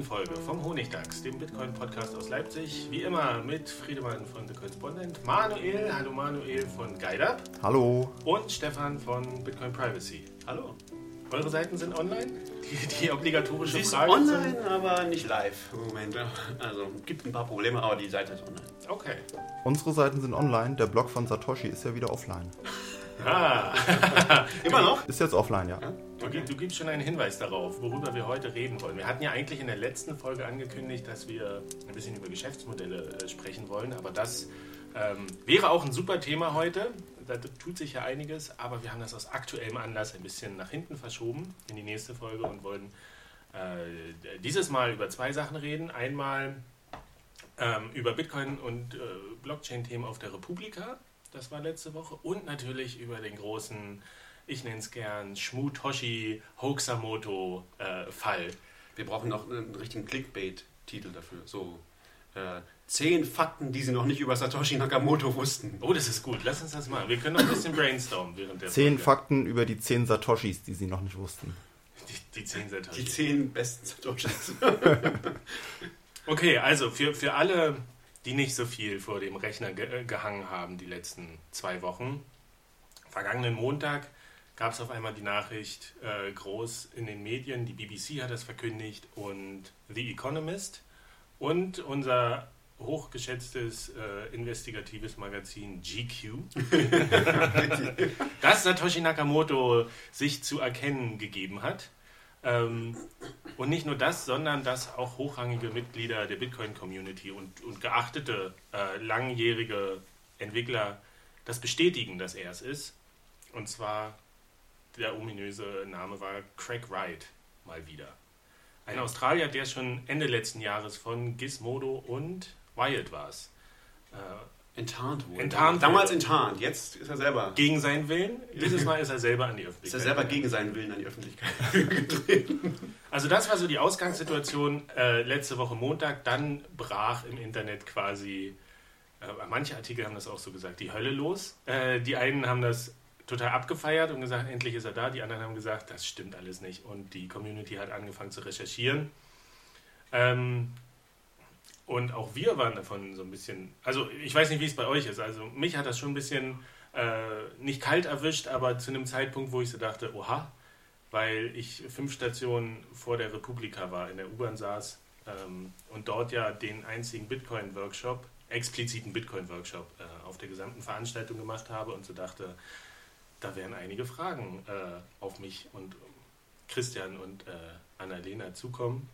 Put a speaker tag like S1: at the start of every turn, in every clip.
S1: Siebten Folge vom Honigdachs, dem Bitcoin-Podcast aus Leipzig. Wie immer mit Friedemann von The Correspondent, Manuel, hallo Manuel von GuideUp.
S2: Hallo.
S1: Und Stefan von Bitcoin Privacy. Hallo. Eure Seiten sind online? Die, die obligatorische
S3: Sie ist
S1: Frage.
S3: online, zum... aber nicht live im Moment. Also gibt ein paar Probleme, aber die Seite ist online.
S1: Okay.
S2: Unsere Seiten sind online, der Blog von Satoshi ist ja wieder offline.
S1: Ah.
S3: Immer noch?
S2: Ist jetzt offline, ja. ja?
S1: Du, okay. du, gibst schon einen Hinweis darauf, worüber wir heute reden wollen. Wir hatten ja eigentlich in der letzten Folge angekündigt, dass wir ein bisschen über Geschäftsmodelle äh, sprechen wollen, aber das ähm, wäre auch ein super Thema heute. Da tut sich ja einiges, aber wir haben das aus aktuellem Anlass ein bisschen nach hinten verschoben in die nächste Folge und wollen äh, dieses Mal über zwei Sachen reden. Einmal ähm, über Bitcoin und äh, Blockchain-Themen auf der Republika, das war letzte Woche, und natürlich über den großen ich nenne es gern Shmutoshi Hoaxamoto äh, Fall.
S3: Wir brauchen noch einen richtigen Clickbait-Titel dafür. So äh, zehn Fakten, die sie noch nicht über Satoshi Nakamoto wussten.
S1: Oh, das ist gut. Lass uns das mal. Wir können noch ein bisschen brainstormen während der
S2: Zehn Folge. Fakten über die zehn Satoshis, die sie noch nicht wussten.
S1: Die, die zehn Satoshis.
S3: Die zehn besten Satoshis.
S1: okay, also für, für alle, die nicht so viel vor dem Rechner ge äh, gehangen haben die letzten zwei Wochen. Vergangenen Montag gab es auf einmal die Nachricht äh, groß in den Medien, die BBC hat das verkündigt und The Economist und unser hochgeschätztes äh, investigatives Magazin GQ, dass Satoshi Nakamoto sich zu erkennen gegeben hat. Ähm, und nicht nur das, sondern dass auch hochrangige Mitglieder der Bitcoin-Community und, und, geachtete äh, langjährige Entwickler das bestätigen, dass er es ist. Und zwar der ominöse Name war Craig Wright mal wieder. Ein Australier, der schon Ende letzten Jahres von Gizmodo und Wired war.
S3: Äh, enttarnt wurde.
S1: Enttarnt
S3: Damals enttarnt, jetzt ist er selber.
S1: Gegen seinen Willen. Dieses Mal ist er selber an die Öffentlichkeit.
S3: Ist er selber gegen seinen Willen an die Öffentlichkeit getreten.
S1: Also das war so die Ausgangssituation äh, letzte Woche Montag. Dann brach im Internet quasi, äh, manche Artikel haben das auch so gesagt, die Hölle los. Äh, die einen haben das total abgefeiert und gesagt, endlich ist er da. Die anderen haben gesagt, das stimmt alles nicht. Und die Community hat angefangen zu recherchieren. Ähm, und auch wir waren davon so ein bisschen, also ich weiß nicht, wie es bei euch ist. Also mich hat das schon ein bisschen äh, nicht kalt erwischt, aber zu einem Zeitpunkt, wo ich so dachte, oha, weil ich fünf Stationen vor der Republika war, in der U-Bahn saß ähm, und dort ja den einzigen Bitcoin-Workshop, expliziten Bitcoin-Workshop äh, auf der gesamten Veranstaltung gemacht habe und so dachte, da werden einige Fragen äh, auf mich und Christian und äh, Annalena zukommen.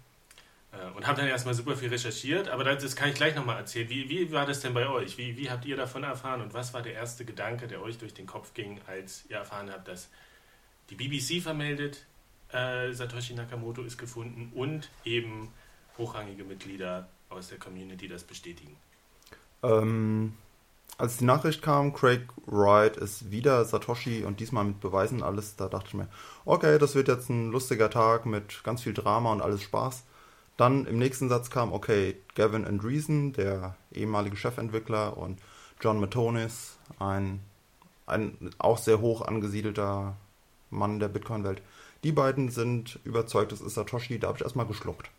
S1: Äh, und habe dann erstmal super viel recherchiert, aber das, kann ich gleich nochmal erzählen. Wie, wie war das denn bei euch? Wie, wie habt ihr davon erfahren und was war der erste Gedanke, der euch durch den Kopf ging, als ihr erfahren habt, dass die BBC vermeldet, äh, Satoshi Nakamoto ist gefunden und eben hochrangige Mitglieder aus der Community das bestätigen?
S2: Ähm, als die Nachricht kam, Craig Wright ist wieder Satoshi und diesmal mit Beweisen alles, da dachte ich mir, okay, das wird jetzt ein lustiger Tag mit ganz viel Drama und alles Spaß. Dann im nächsten Satz kam, okay, Gavin Andreessen, der ehemalige Chefentwickler, und John Matonis, ein, ein auch sehr hoch angesiedelter Mann der Bitcoin-Welt. Die beiden sind überzeugt, es ist Satoshi, da habe ich erstmal geschluckt.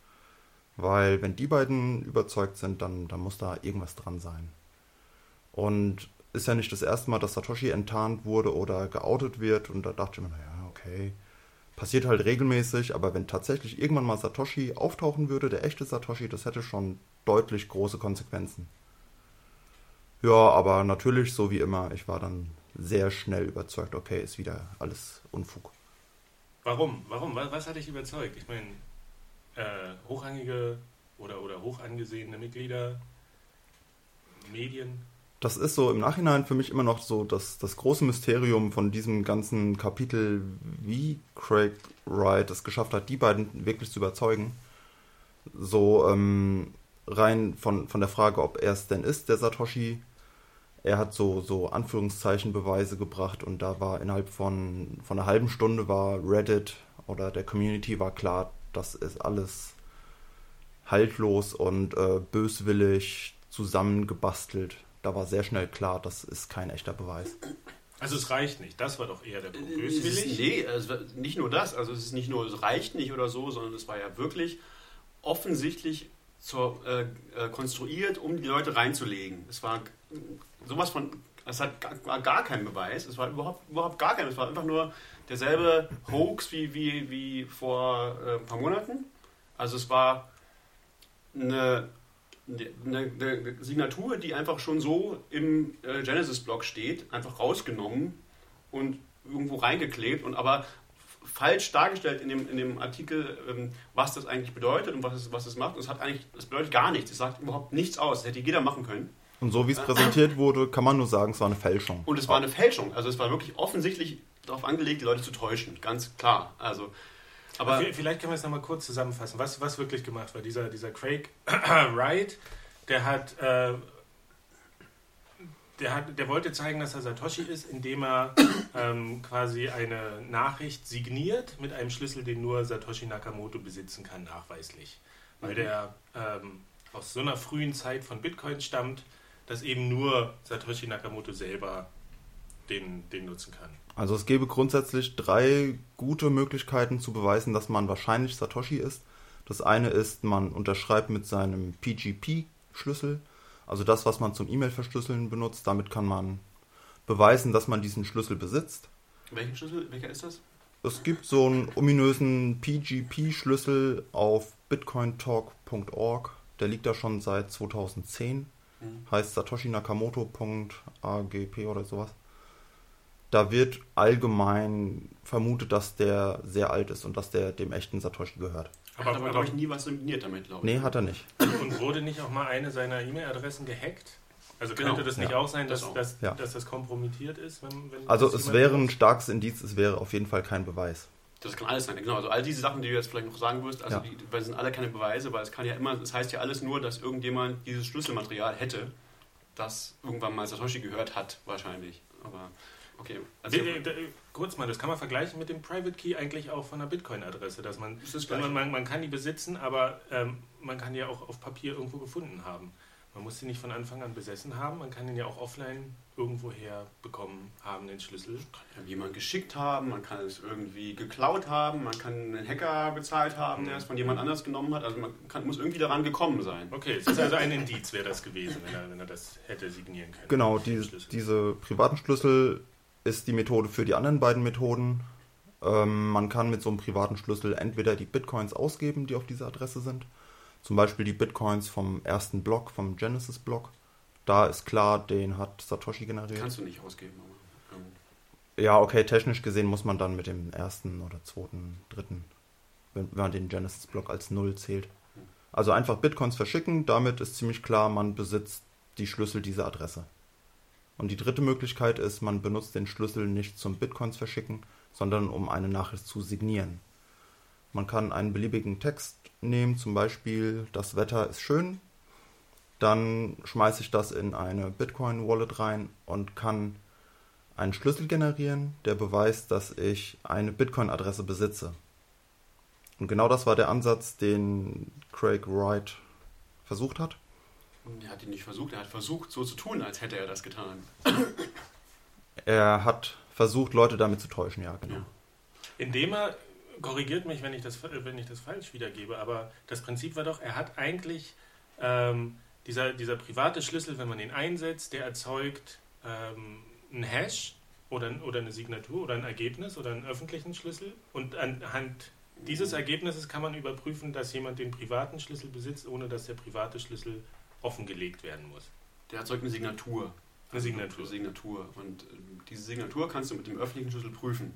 S2: Weil wenn die beiden überzeugt sind, dann, dann muss da irgendwas dran sein. Und ist ja nicht das erste Mal, dass Satoshi enttarnt wurde oder geoutet wird. Und da dachte ich mir, naja, okay, passiert halt regelmäßig. Aber wenn tatsächlich irgendwann mal Satoshi auftauchen würde, der echte Satoshi, das hätte schon deutlich große Konsequenzen. Ja, aber natürlich, so wie immer, ich war dann sehr schnell überzeugt, okay, ist wieder alles Unfug.
S1: Warum? Warum? Was, was hat dich überzeugt? Ich meine, äh, hochrangige oder, oder hoch angesehene Mitglieder, Medien.
S2: Das ist so im Nachhinein für mich immer noch so das, das große Mysterium von diesem ganzen Kapitel, wie Craig Wright es geschafft hat, die beiden wirklich zu überzeugen. So ähm, rein von, von der Frage, ob er es denn ist, der Satoshi. Er hat so, so Anführungszeichen Beweise gebracht und da war innerhalb von, von einer halben Stunde war Reddit oder der Community war klar, das ist alles haltlos und äh, böswillig zusammengebastelt. Da war sehr schnell klar, das ist kein echter Beweis.
S1: Also es reicht nicht. Das war doch eher der Punkt.
S3: Ist,
S1: Böswillig.
S3: nee, also nicht nur das. Also es ist nicht nur, es reicht nicht oder so, sondern es war ja wirklich offensichtlich zur, äh, äh, konstruiert, um die Leute reinzulegen. Es war sowas von, es hat gar, war gar kein Beweis. Es war überhaupt, überhaupt gar kein, es war einfach nur derselbe Hoax wie, wie, wie vor äh, ein paar Monaten. Also es war eine, eine, eine Signatur, die einfach schon so im äh, Genesis-Blog steht, einfach rausgenommen und irgendwo reingeklebt und aber falsch dargestellt in dem, in dem Artikel, ähm, was das eigentlich bedeutet und was es, was es macht. Und es hat eigentlich, es bedeutet gar nichts. Es sagt überhaupt nichts aus. Das hätte jeder machen können.
S2: Und so wie es präsentiert wurde, kann man nur sagen, es war eine Fälschung.
S3: Und es war eine Fälschung. Also es war wirklich offensichtlich darauf angelegt, die Leute zu täuschen. Ganz klar. Also, aber
S1: Aber vielleicht können wir es nochmal kurz zusammenfassen, was, was wirklich gemacht war. Dieser, dieser Craig Wright, der hat, äh, der hat, der wollte zeigen, dass er Satoshi ist, indem er ähm, quasi eine Nachricht signiert mit einem Schlüssel, den nur Satoshi Nakamoto besitzen kann, nachweislich. Weil
S3: Mhm.
S1: der ähm, aus so einer frühen Zeit von Bitcoin stammt, dass eben nur Satoshi Nakamoto selber den, den nutzen kann.
S2: Also es gäbe grundsätzlich drei gute Möglichkeiten zu beweisen, dass man wahrscheinlich Satoshi ist. Das eine ist, man unterschreibt mit seinem PGP-Schlüssel, also das, was man zum E-Mail-Verschlüsseln benutzt. Damit kann man beweisen, dass man diesen Schlüssel besitzt.
S3: welchen Schlüssel, welcher ist das?
S2: Es gibt so einen ominösen PGP-Schlüssel auf bitcointalk.org. Der liegt da schon seit 2010.
S3: Mhm.
S2: Heißt Satoshi Nakamoto.agp oder sowas. Da wird allgemein vermutet, dass der sehr alt ist und dass der dem echten Satoshi gehört.
S3: Aber, hat aber, glaube ich, nie was signiert damit, glaube ich.
S2: Nee, hat er nicht.
S1: Und wurde nicht auch mal eine seiner E-Mail-Adressen gehackt? Also könnte
S3: Genau,
S1: das nicht
S2: ja.
S1: auch sein,
S3: Das
S1: dass
S3: auch.
S1: dass,
S2: Ja.
S1: dass das kompromittiert ist? Wenn, wenn
S2: Also
S1: das
S2: es wäre ein starkes Indiz, es wäre auf jeden Fall kein Beweis.
S3: Das kann alles sein, genau. Also all diese Sachen, die du jetzt vielleicht noch sagen wirst, also
S2: Ja.
S3: die, weil das sind alle keine Beweise, weil es kann ja immer, das heißt ja alles nur, dass irgendjemand dieses Schlüsselmaterial hätte, das irgendwann mal Satoshi gehört hat, wahrscheinlich. Aber okay. Also,
S1: Äh, äh, Kurz mal, das kann man vergleichen mit dem Private Key eigentlich auch von einer Bitcoin-Adresse, dass man,
S3: Das
S1: man, man, man kann die besitzen, aber ähm, man kann die ja auch auf Papier irgendwo gefunden haben. Man muss sie nicht von Anfang an besessen haben, man kann den ja auch offline irgendwoher bekommen haben, den Schlüssel.
S3: kann jemand geschickt haben, man kann es irgendwie geklaut haben, man kann einen Hacker bezahlt haben, der es von jemand anders genommen hat. Also man kann, muss irgendwie daran gekommen sein.
S1: Okay, es ist also ein Indiz, wäre das gewesen, wenn er, wenn er das hätte signieren können.
S2: Genau, die,
S1: Schlüssel.
S2: diese privaten Schlüssel ist die Methode für die anderen beiden Methoden. Ähm, man kann mit so einem privaten Schlüssel entweder die Bitcoins ausgeben, die auf dieser Adresse sind. Zum Beispiel die Bitcoins vom ersten Block, vom Genesis-Block. Da ist klar, den hat Satoshi generiert.
S3: Kannst du nicht ausgeben. Aber, ähm,
S2: Ja, okay, technisch gesehen muss man dann mit dem ersten oder zweiten, dritten, wenn, wenn man den Genesis-Block als Null zählt. Also einfach Bitcoins verschicken, damit ist ziemlich klar, man besitzt die Schlüssel dieser Adresse. Und die dritte Möglichkeit ist, man benutzt den Schlüssel nicht zum Bitcoins verschicken, sondern um eine Nachricht zu signieren. Man kann einen beliebigen Text nehmen, zum Beispiel das Wetter ist schön, dann schmeiße ich das in eine Bitcoin-Wallet rein und kann einen Schlüssel generieren, der beweist, dass ich eine Bitcoin-Adresse besitze. Und genau das war der Ansatz, den Craig Wright versucht hat.
S3: Er hat ihn nicht versucht, er hat versucht, so zu tun, als hätte er das getan.
S2: Er hat versucht, Leute damit zu täuschen, ja, genau.
S3: Ja.
S1: Indem er korrigiert mich, wenn ich, das, wenn ich das falsch wiedergebe, aber das Prinzip war doch, er hat eigentlich ähm, dieser, dieser private Schlüssel, wenn man ihn einsetzt, der erzeugt ähm, einen Hash oder, oder eine Signatur oder ein Ergebnis oder einen öffentlichen Schlüssel und anhand dieses Ergebnisses kann man überprüfen, dass jemand den privaten Schlüssel besitzt, ohne dass der private Schlüssel offengelegt werden muss.
S3: Der erzeugt eine Signatur.
S1: Eine Signatur.
S3: Eine Signatur. Und äh, diese Signatur kannst du mit dem öffentlichen Schlüssel prüfen.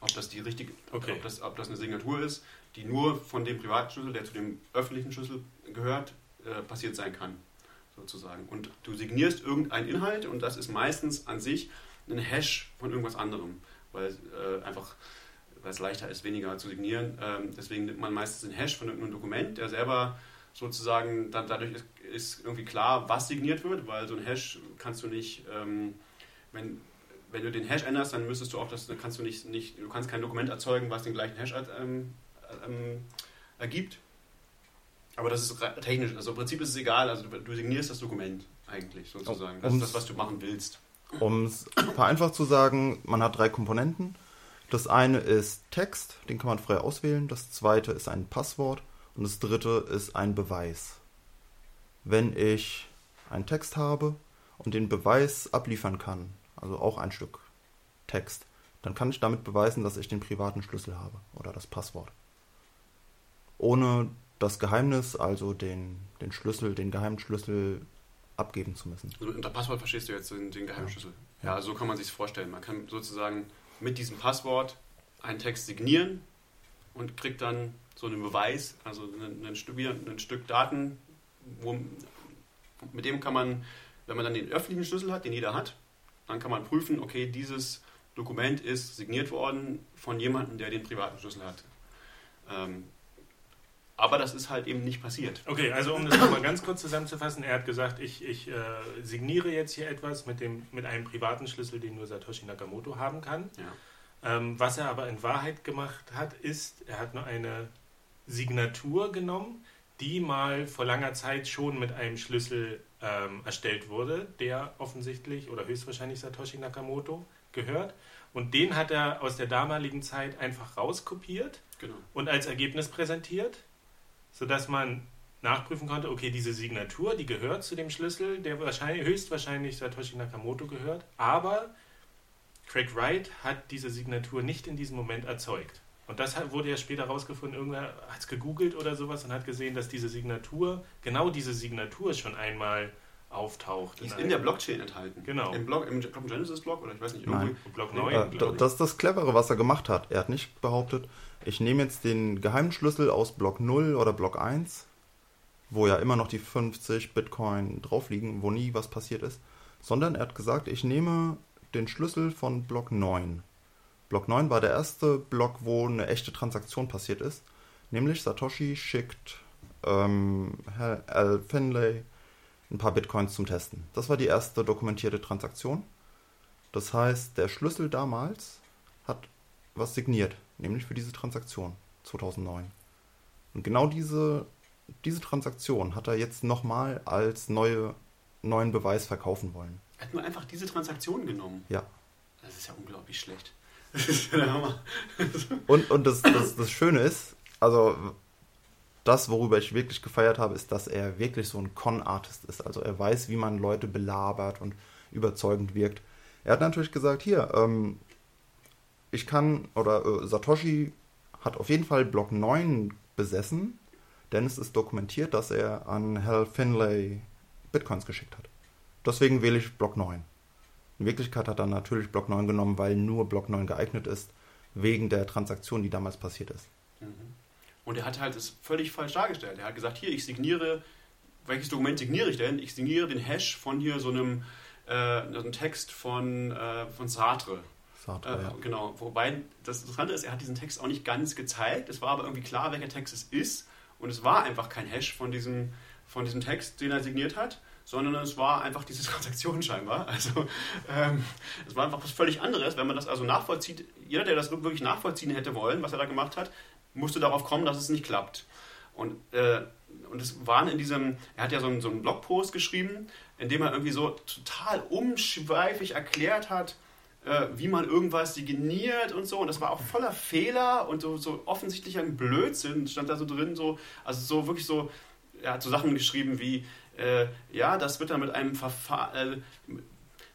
S3: Ob das die richtige,
S1: Okay.
S3: ob, das, ob das eine Signatur ist, die nur von dem privaten Schlüssel, der zu dem öffentlichen Schlüssel gehört, äh, passiert sein kann, sozusagen. Und du signierst irgendeinen Inhalt und das ist meistens an sich ein Hash von irgendwas anderem, weil äh, einfach weil es leichter ist, weniger zu signieren. Ähm, deswegen nimmt man meistens einen Hash von irgendeinem Dokument, der selber sozusagen, dann dadurch ist, irgendwie klar, was signiert wird, weil so ein Hash kannst du nicht, ähm, wenn, wenn du den Hash änderst, dann müsstest du auch das, dann kannst du nicht, nicht, du kannst kein Dokument erzeugen, was den gleichen Hash ähm, ähm, ergibt. Aber das ist technisch, also im Prinzip ist es egal, also du, du signierst das Dokument eigentlich sozusagen. Das ist das, was du machen willst.
S2: Um es vereinfacht zu sagen, man hat drei Komponenten. Das eine ist Text, den kann man frei auswählen. Das zweite ist ein Passwort. Und das dritte ist ein Beweis. Wenn ich einen Text habe und den Beweis abliefern kann, also auch ein Stück Text, dann kann ich damit beweisen, dass ich den privaten Schlüssel habe oder das Passwort. Ohne das Geheimnis, also den, den Schlüssel, den geheimen Schlüssel abgeben zu müssen.
S3: Also unter Passwort verstehst du jetzt den, den Geheimschlüssel. Ja, also so kann man sich vorstellen. Man kann sozusagen mit diesem Passwort einen Text signieren und kriegt dann so einen Beweis, also ein, ein, Stück, ein Stück Daten, wo, mit dem kann man, wenn man dann den öffentlichen Schlüssel hat, den jeder hat, dann kann man prüfen, okay, dieses Dokument ist signiert worden von jemandem, der den privaten Schlüssel hat. Ähm, aber das ist halt eben nicht passiert.
S1: Okay, also um das nochmal ganz kurz zusammenzufassen, er hat gesagt, ich, ich äh, signiere jetzt hier etwas mit, dem, mit einem privaten Schlüssel, den nur Satoshi Nakamoto haben kann.
S3: Ja.
S1: Ähm, was er aber in Wahrheit gemacht hat, ist, er hat nur eine Signatur genommen, die mal vor langer Zeit schon mit einem Schlüssel ähm, erstellt wurde, der offensichtlich oder höchstwahrscheinlich Satoshi Nakamoto gehört. Und den hat er aus der damaligen Zeit einfach rauskopiert
S3: Genau.
S1: und als Ergebnis präsentiert, sodass man nachprüfen konnte, okay, diese Signatur, die gehört zu dem Schlüssel, der wahrscheinlich, höchstwahrscheinlich Satoshi Nakamoto gehört, aber Craig Wright hat diese Signatur nicht in diesem Moment erzeugt. Und das hat- wurde ja später herausgefunden, irgendwer hat es gegoogelt oder sowas und hat gesehen, dass diese Signatur, genau diese Signatur schon einmal auftaucht.
S3: Die ist
S1: einem-
S3: in der Blockchain enthalten.
S1: Genau.
S3: Im Blog, im, Genesis-Blog oder ich weiß nicht,
S2: Nein.
S3: irgendwo.
S1: Block
S3: Nee,
S1: 9,
S2: Äh, das ist das Clevere, was er gemacht hat. Er hat nicht behauptet, ich nehme jetzt den geheimen Schlüssel aus Block 0 oder Block 1, wo ja immer noch die 50 Bitcoin drauf liegen, wo nie was passiert ist, sondern er hat gesagt, ich nehme den Schlüssel von Block 9. Block 9 war der erste Block, wo eine echte Transaktion passiert ist, nämlich Satoshi schickt ähm, Al Finlay ein paar Bitcoins zum Testen. Das war die erste dokumentierte Transaktion. Das heißt, der Schlüssel damals hat was signiert, nämlich für diese Transaktion 2009. Und genau diese, diese Transaktion hat er jetzt nochmal als neue, neuen Beweis verkaufen wollen.
S3: Er hat nur einfach diese Transaktion genommen.
S2: Ja.
S3: Das ist ja unglaublich schlecht.
S2: Und, und das, das, das Schöne ist, also das, worüber ich wirklich gefeiert habe, ist, dass er wirklich so ein Con-Artist ist. Also er weiß, wie man Leute belabert und überzeugend wirkt. Er hat natürlich gesagt, hier, ähm, ich kann, oder äh, Satoshi hat auf jeden Fall Block 9 besessen, denn es ist dokumentiert, dass er an Hal Finlay Bitcoins geschickt hat. Deswegen wähle ich Block 9. In Wirklichkeit hat er natürlich Block 9 genommen, weil nur Block 9 geeignet ist, wegen der Transaktion, die damals passiert ist.
S3: Und er hat halt es völlig falsch dargestellt. Er hat gesagt, hier, ich signiere, welches Dokument signiere ich denn? Ich signiere den Hash von hier so einem, äh, so einem Text von, äh, von Sartre.
S2: Sartre,
S3: Äh,
S2: ja.
S3: Genau, wobei das Interessante ist, er hat diesen Text auch nicht ganz gezeigt. Es war aber irgendwie klar, welcher Text es ist. Und es war einfach kein Hash von diesem, von diesem Text, den er signiert hat, sondern es war einfach diese Transaktion scheinbar. Also ähm, es war einfach was völlig anderes. Wenn man das also nachvollzieht, jeder, der das wirklich nachvollziehen hätte wollen, was er da gemacht hat, musste darauf kommen, dass es nicht klappt. Und, äh, und es waren in diesem, er hat ja so einen, so einen Blogpost geschrieben, in dem er irgendwie so total umschweifig erklärt hat, äh, wie man irgendwas signiert und so. Und das war auch voller Fehler und so, so offensichtlich ein Blödsinn stand da so drin, so, also so wirklich so, er hat so Sachen geschrieben wie, äh, ja, das wird dann mit einem Verfahren, äh,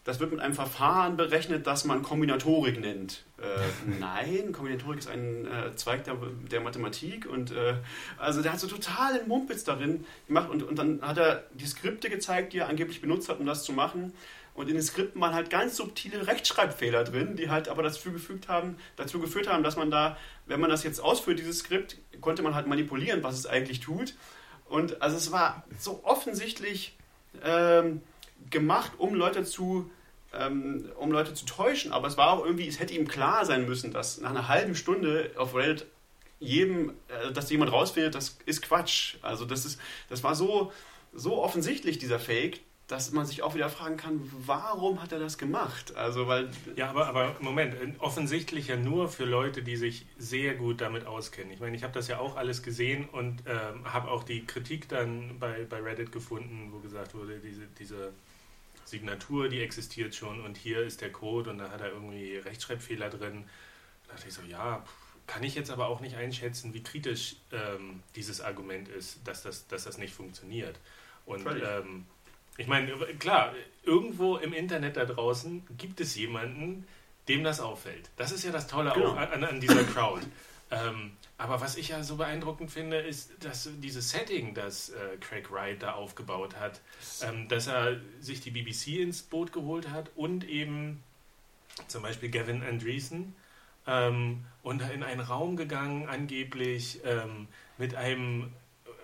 S3: das wird mit einem Verfahren berechnet, das man Kombinatorik nennt. Äh, nein, Kombinatorik ist ein äh, Zweig der, der, Mathematik und äh, also der hat so totalen Mumpitz darin gemacht und, und dann hat er die Skripte gezeigt, die er angeblich benutzt hat, um das zu machen. Und in den Skripten waren halt ganz subtile Rechtschreibfehler drin, die halt aber dazu gefügt haben, dazu geführt haben, dass man da, wenn man das jetzt ausführt, dieses Skript, konnte man halt manipulieren, was es eigentlich tut. Und also es war so offensichtlich ähm, gemacht, um Leute zu ähm, um Leute zu täuschen, aber es war auch irgendwie, es hätte ihm klar sein müssen, dass nach einer halben Stunde auf Reddit jedem, äh, dass jemand rausfindet, das ist Quatsch. Also das ist, das war so, so offensichtlich, dieser Fake, dass man sich auch wieder fragen kann, warum hat er das gemacht? Also, weil.
S1: Ja, aber, aber Moment, offensichtlich ja nur für Leute, die sich sehr gut damit auskennen. Ich meine, ich habe das ja auch alles gesehen und ähm, habe auch die Kritik dann bei, bei Reddit gefunden, wo gesagt wurde, diese, diese Signatur, die existiert schon und hier ist der Code und da hat er irgendwie Rechtschreibfehler drin. Da dachte ich so, ja, kann ich jetzt aber auch nicht einschätzen, wie kritisch ähm, dieses Argument ist, dass das, dass das nicht funktioniert. Und ähm, ich meine, klar, irgendwo im Internet da draußen gibt es jemanden, dem das auffällt. Das ist ja das Tolle genau. auch an, an, dieser Crowd. ähm, aber was ich ja so beeindruckend finde, ist, dass dieses Setting, das äh, Craig Wright da aufgebaut hat, ähm, dass er sich die BBC ins Boot geholt hat und eben zum Beispiel Gavin Andreessen ähm, und in einen Raum gegangen, angeblich ähm, mit einem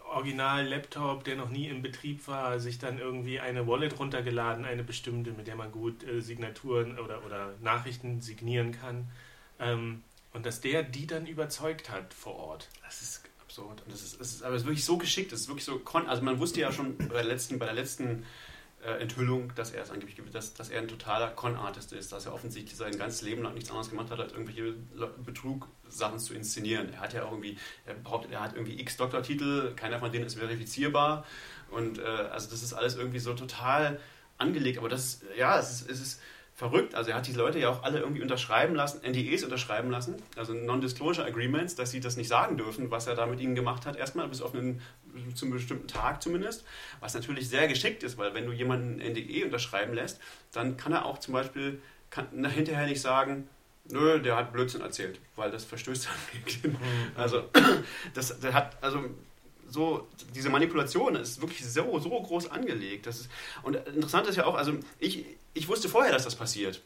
S1: Original-Laptop, der noch nie in Betrieb war, sich dann irgendwie eine Wallet runtergeladen, eine bestimmte, mit der man gut äh, Signaturen oder, oder Nachrichten signieren kann. Ähm, und dass der die dann überzeugt hat vor Ort.
S3: Das ist absurd. Und das ist, das ist aber es ist wirklich so geschickt, das ist wirklich so, also man wusste ja schon bei der letzten, bei der letzten Enthüllung, dass er es angeblich dass, dass er ein totaler Con-Artist ist, dass er offensichtlich sein ganzes Leben lang nichts anderes gemacht hat, als irgendwelche Betrug-Sachen zu inszenieren. Er hat ja irgendwie, er behauptet, er hat irgendwie x Doktortitel, keiner von denen ist verifizierbar und äh, also das ist alles irgendwie so total angelegt, aber das, ja, es ist, es ist verrückt. Also er hat die Leute ja auch alle irgendwie unterschreiben lassen, NDEs unterschreiben lassen, also Non-Disclosure Agreements, dass sie das nicht sagen dürfen, was er da mit ihnen gemacht hat, erstmal bis auf einen zum bestimmten Tag zumindest, was natürlich sehr geschickt ist, weil wenn du jemanden NDE unterschreiben lässt, dann kann er auch zum Beispiel kann, hinterher nicht sagen, nö, der hat Blödsinn erzählt, weil das verstößt dann gegen mhm. Also das, der hat, also so, diese Manipulation ist wirklich so, so groß angelegt. Das ist, und interessant ist ja auch, also ich, ich wusste vorher, dass das passiert.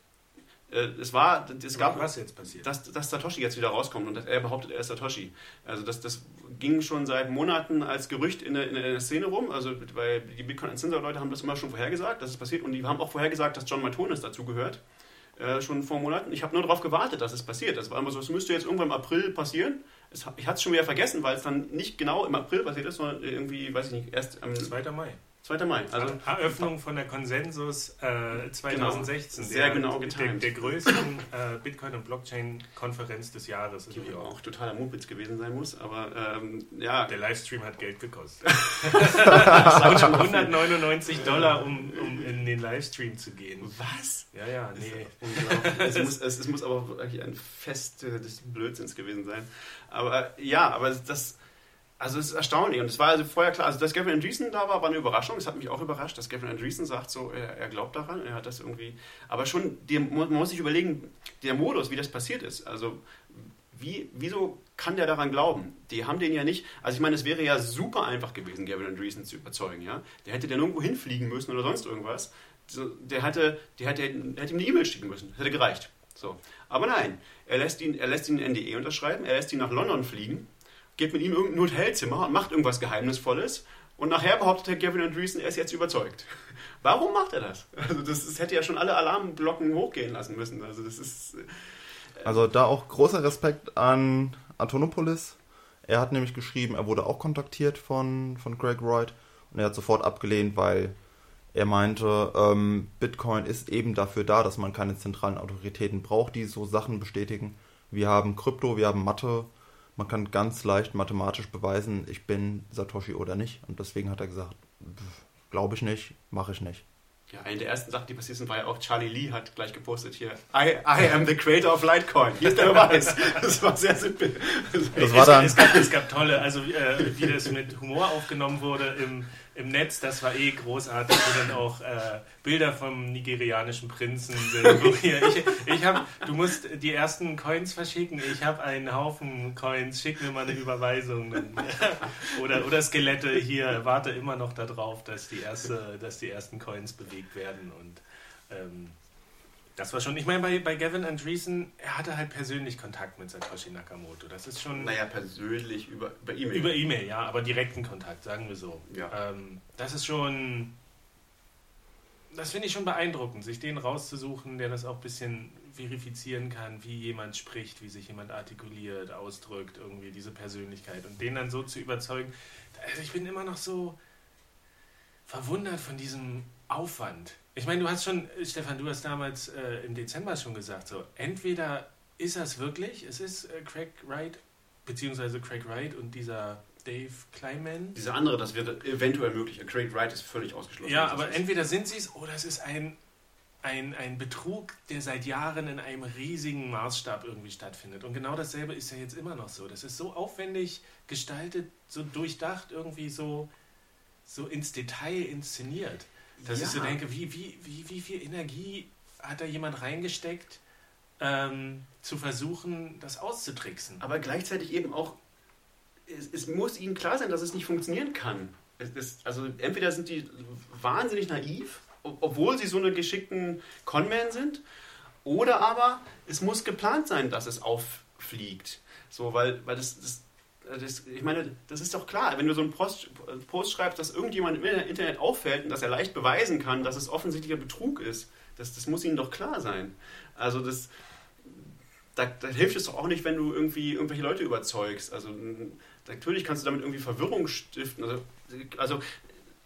S3: Äh, es war, es gab,
S1: was jetzt passiert?
S3: Dass, dass Satoshi jetzt wieder rauskommt und dass er behauptet, er ist Satoshi. Also das, das ging schon seit Monaten als Gerücht in der, in der Szene rum. Also weil die Bitcoin Uncensored Leute haben das immer schon vorhergesagt, dass es passiert und die haben auch vorhergesagt, dass John Matonis dazu gehört. Äh, schon vor Monaten. Ich habe nur darauf gewartet, dass es passiert. Das war immer so, es müsste jetzt irgendwann im April passieren. Ich hatte es schon wieder vergessen, weil es dann nicht genau im April passiert ist, sondern irgendwie, weiß ich nicht, erst
S1: am 2. Mai.
S3: 2. Mai.
S1: Also Eröffnung von der Konsensus äh, 2016.
S3: Genau. Sehr der, genau
S1: getan. Der, der, größten äh, Bitcoin- und Blockchain-Konferenz des Jahres.
S3: Die also auch totaler Mumpitz gewesen sein muss, aber ähm, ja.
S1: Der Livestream hat Geld gekostet. 199 Dollar, um, um in den Livestream zu gehen.
S3: Was?
S1: Ja, ja, nee.
S3: es, muss, es, es, muss aber wirklich ein Fest des Blödsinns gewesen sein. Aber ja, aber das also es ist erstaunlich und es war also vorher klar, also dass Gavin Andreessen da war, war eine Überraschung. Es hat mich auch überrascht, dass Gavin Andreessen sagt, so er, er, glaubt daran, er hat das irgendwie. Aber schon, die, man muss sich überlegen, der Modus, wie das passiert ist. Also wie, wieso kann der daran glauben? Die haben den ja nicht. Also ich meine, es wäre ja super einfach gewesen, Gavin Andreessen zu überzeugen. Ja, der hätte dann irgendwo hinfliegen müssen oder sonst irgendwas. Der hätte, der hätte, der hätte ihm eine E-Mail schicken müssen. Das hätte gereicht. So. Aber nein, er lässt ihn, er lässt ihn NDE unterschreiben, er lässt ihn nach London fliegen geht mit ihm in irgendein Hotelzimmer und macht irgendwas Geheimnisvolles. Und nachher behauptet Herr Gavin Andreessen, er ist jetzt überzeugt. Warum macht er das? Also das, das hätte ja schon alle Alarmglocken hochgehen lassen müssen. Also das ist.
S2: Äh also da auch großer Respekt an Antonopolis. Er hat nämlich geschrieben, er wurde auch kontaktiert von, von Greg Wright und er hat sofort abgelehnt, weil er meinte, ähm, Bitcoin ist eben dafür da, dass man keine zentralen Autoritäten braucht, die so Sachen bestätigen. Wir haben Krypto, wir haben Mathe, man kann ganz leicht mathematisch beweisen, ich bin Satoshi oder nicht. Und deswegen hat er gesagt, glaube ich nicht, mache ich nicht.
S3: Ja, eine der ersten Sachen, die passiert sind, war ja auch Charlie Lee hat gleich gepostet hier, I, I am the creator of Litecoin. Hier ist der Beweis. Das war sehr simpel.
S2: Das war dann.
S1: Es gab, es gab tolle, also äh, wie das mit Humor aufgenommen wurde im, im Netz, das war eh großartig, wo dann auch äh, Bilder vom nigerianischen Prinzen sind. Ich, ich hab, du musst die ersten Coins verschicken, ich habe einen Haufen Coins, schick mir mal eine Überweisung. Oder, oder Skelette. Hier, warte immer noch darauf, dass die, erste, dass die ersten Coins bewegt werden. Und ähm, das war schon, ich meine, bei, bei Gavin Andreessen, er hatte halt persönlich Kontakt mit Satoshi Nakamoto. Das ist schon.
S3: Naja, persönlich über E-Mail.
S1: Über E-Mail, ja, aber direkten Kontakt, sagen wir so.
S3: Ja.
S1: Ähm, das ist schon. Das finde ich schon beeindruckend, sich den rauszusuchen, der das auch ein bisschen verifizieren kann, wie jemand spricht, wie sich jemand artikuliert, ausdrückt, irgendwie diese Persönlichkeit und den dann so zu überzeugen. Also ich bin immer noch so verwundert von diesem Aufwand. Ich meine, du hast schon, Stefan, du hast damals äh, im Dezember schon gesagt, so entweder ist das wirklich, es ist äh, Craig Wright, beziehungsweise Craig Wright und dieser Dave Kleiman.
S3: Diese andere, das wird eventuell möglich. Craig Wright ist völlig ausgeschlossen.
S1: Ja,
S3: das
S1: aber
S3: ist.
S1: entweder sind sie es oder es ist ein, ein, ein Betrug, der seit Jahren in einem riesigen Maßstab irgendwie stattfindet. Und genau dasselbe ist ja jetzt immer noch so. Das ist so aufwendig gestaltet, so durchdacht, irgendwie so, so ins Detail inszeniert. Dass ich so
S3: Ja.
S1: denke, wie, wie, wie, wie viel Energie hat da jemand reingesteckt, ähm, zu versuchen, das auszutricksen?
S3: Aber gleichzeitig eben auch, es, es muss ihnen klar sein, dass es nicht funktionieren kann. Es, also entweder sind die wahnsinnig naiv, ob- obwohl sie so eine geschickten Conman sind, oder aber es muss geplant sein, dass es auffliegt. So, weil, weil das, das, das, ich meine, das ist doch klar, wenn du so einen Post, Post schreibst, dass irgendjemand im Internet auffällt und dass er leicht beweisen kann, dass es offensichtlicher Betrug ist, das, das muss ihnen doch klar sein. Also das, da, da hilft es doch auch nicht, wenn du irgendwie irgendwelche Leute überzeugst. Also natürlich kannst du damit irgendwie Verwirrung stiften. Also, also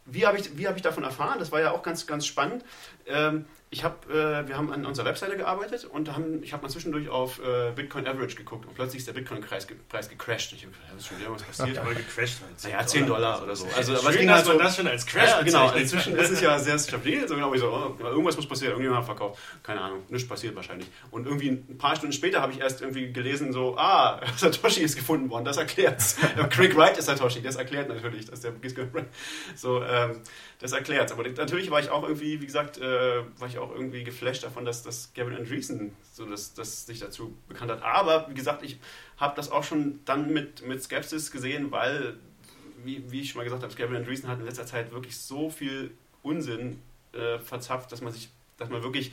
S3: wie habe ich, hab ich davon erfahren? Das war ja auch ganz, ganz spannend. Ähm, ich hab, äh, wir haben an unserer Webseite gearbeitet und haben, ich habe mal zwischendurch auf äh, Bitcoin Average geguckt und plötzlich ist der Bitcoin-Preis ge Preis gecrashed. Ich habe da ist schon wieder was passiert.
S1: Aber gecrasht halt.
S3: Naja, 10 Dollar oder so. Also, aber
S1: Schön,
S3: ging halt so,
S1: man das schon als Crash
S3: ja, genau. Inzwischen ist es ja sehr stabil. So genau wie so, oh, irgendwas muss passieren, irgendjemand hat verkauft. Keine Ahnung, nichts passiert wahrscheinlich. Und irgendwie ein paar Stunden später habe ich erst irgendwie gelesen, so, ah, Satoshi ist gefunden worden, das erklärt's. Craig Wright ist Satoshi, das erklärt natürlich, dass der so, ähm, das erklärt. Aber natürlich war ich auch irgendwie, wie gesagt, äh, war ich auch irgendwie geflasht davon, dass, dass Gavin Andreessen so das, das sich dazu bekannt hat. Aber wie gesagt, ich habe das auch schon dann mit, mit Skepsis gesehen, weil, wie, wie ich schon mal gesagt habe, Gavin Andreessen hat in letzter Zeit wirklich so viel Unsinn äh, verzapft, dass man sich, dass man wirklich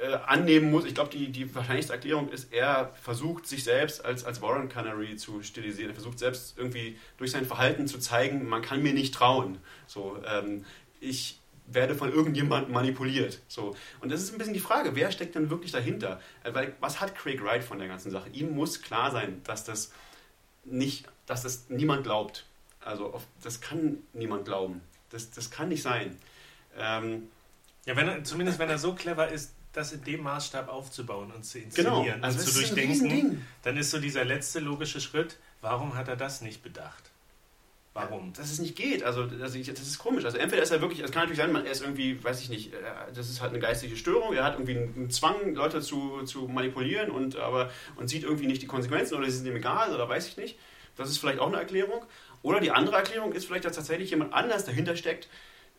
S3: äh, annehmen muss. Ich glaube, die, die wahrscheinlichste Erklärung ist, er versucht sich selbst als, als Warren Canary zu stilisieren. Er versucht selbst irgendwie durch sein Verhalten zu zeigen, man kann mir nicht trauen. So, ähm, ich werde von irgendjemandem manipuliert. So. Und das ist ein bisschen die Frage, wer steckt denn wirklich dahinter? Äh, Weil, was hat Craig Wright von der ganzen Sache? Ihm muss klar sein, dass das nicht, dass das niemand glaubt. Also auf, das kann niemand glauben. Das, das kann nicht sein. Ähm,
S1: Ja, wenn er, zumindest wenn er so clever ist, das in dem Maßstab aufzubauen und zu
S3: genau.
S1: inszenieren
S3: Also
S1: und zu durchdenken, dann ist so dieser letzte logische Schritt, warum hat er das nicht bedacht? Warum?
S3: Dass es nicht geht. Also, das ist komisch. Also entweder ist er wirklich, es kann natürlich sein, man, er ist irgendwie, weiß ich nicht, äh, das ist halt eine geistige Störung, er hat irgendwie einen, einen Zwang, Leute zu, zu manipulieren und, aber, und sieht irgendwie nicht die Konsequenzen oder sie sind ihm egal oder weiß ich nicht. Das ist vielleicht auch eine Erklärung. Oder die andere Erklärung ist vielleicht, dass tatsächlich jemand anders dahinter steckt.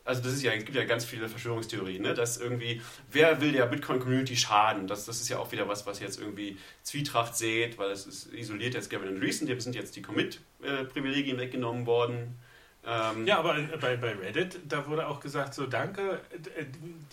S3: Also das ist ja, es gibt ja ganz viele Verschwörungstheorien, ne? dass irgendwie, wer will der Bitcoin-Community schaden? Das, das ist ja auch wieder was, was jetzt irgendwie Zwietracht sät, weil es ist isoliert jetzt Gavin Andreessen, die sind jetzt die Commit-Privilegien weggenommen worden. Ähm,
S1: Ja, aber bei, bei Reddit, da wurde auch gesagt, so danke,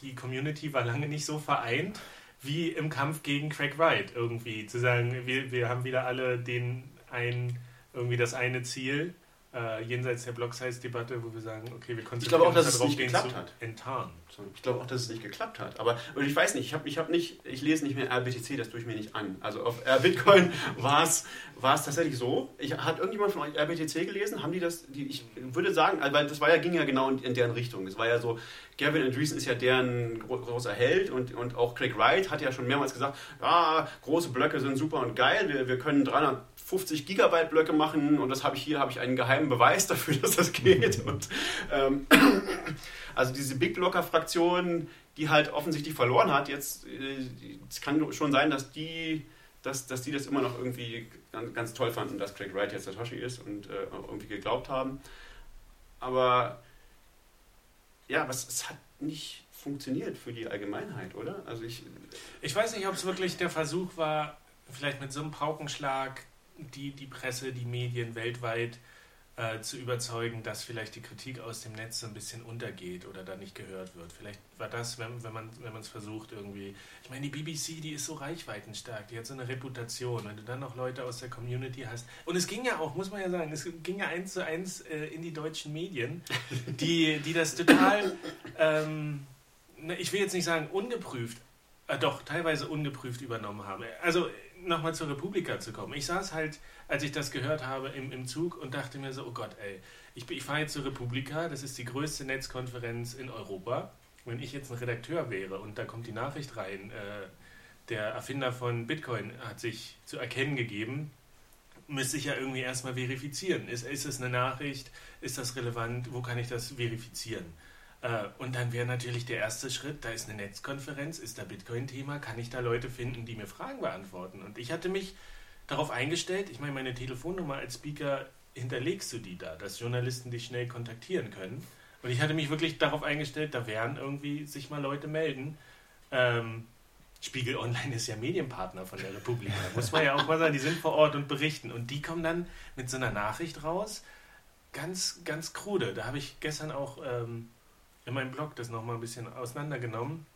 S1: die Community war lange nicht so vereint wie im Kampf gegen Craig Wright irgendwie. Zu sagen, wir, wir haben wieder alle den ein, irgendwie das eine Ziel, äh, jenseits der Block-Size-Debatte, wo wir sagen, okay, wir konzentrieren
S3: glaube auch, dass
S1: uns
S3: es
S1: darauf,
S3: nicht geklappt hat.
S1: enttarnen.
S3: Ich glaube auch, dass es nicht geklappt hat. Aber ich weiß nicht, ich, hab, ich, hab nicht, ich lese nicht mehr RBTC, das tue ich mir nicht an. Also auf äh, Bitcoin war es tatsächlich so. Ich, hat irgendjemand von euch RBTC gelesen? Haben die das? Die, ich würde sagen, weil das war ja, ging ja genau in, in deren Richtung. Es war ja so, Gavin Andreessen ist ja deren gro großer Held und, und auch Craig Wright hat ja schon mehrmals gesagt, ja, große Blöcke sind super und geil, wir, wir können 300 50 Gigabyte Blöcke machen und das habe ich hier, habe ich einen geheimen Beweis dafür, dass das geht. Und, ähm, also diese Big Blocker Fraktion, die halt offensichtlich verloren hat, jetzt äh, es kann schon sein, dass die, dass, dass die das immer noch irgendwie ganz, ganz toll fanden, dass Craig Wright jetzt Satoshi ist und äh, irgendwie geglaubt haben. Aber ja, was es hat nicht funktioniert für die Allgemeinheit, oder? Also ich,
S1: ich weiß nicht, ob es wirklich der Versuch war, vielleicht mit so einem Paukenschlag die, die Presse, die Medien weltweit äh, zu überzeugen, dass vielleicht die Kritik aus dem Netz so ein bisschen untergeht oder da nicht gehört wird. Vielleicht war das, wenn, wenn man es versucht irgendwie. Ich meine, die BBC, die ist so reichweitenstark, die hat so eine Reputation. Wenn du dann noch Leute aus der Community hast. Und es ging ja auch, muss man ja sagen, es ging ja eins zu eins äh, in die deutschen Medien, die, die das total, ähm, ich will jetzt nicht sagen ungeprüft, äh, doch, teilweise ungeprüft übernommen haben. Also nochmal zur Republika zu kommen. Ich saß halt, als ich das gehört habe, im, im Zug und dachte mir so, oh Gott, ey, ich, ich fahre jetzt zur Republika, das ist die größte Netzkonferenz in Europa. Wenn ich jetzt ein Redakteur wäre und da kommt die Nachricht rein, äh, der Erfinder von Bitcoin hat sich zu erkennen gegeben, müsste ich ja irgendwie erstmal verifizieren. Ist, ist es eine Nachricht? Ist das relevant? Wo kann ich das verifizieren? Äh, und dann wäre natürlich der erste Schritt, da ist eine Netzkonferenz, ist da Bitcoin-Thema, kann ich da Leute finden, die mir Fragen beantworten? Und ich hatte mich darauf eingestellt, ich meine, meine Telefonnummer als Speaker hinterlegst du die da, dass Journalisten dich schnell kontaktieren können. Und ich hatte mich wirklich darauf eingestellt, da werden irgendwie sich mal Leute melden. Ähm, Spiegel Online ist ja Medienpartner von der Republik. Da muss man ja auch mal sagen, die sind vor Ort und berichten. Und die kommen dann mit so einer Nachricht raus. Ganz, ganz krude. Da habe ich gestern auch ähm, in meinem Blog das nochmal ein bisschen auseinandergenommen,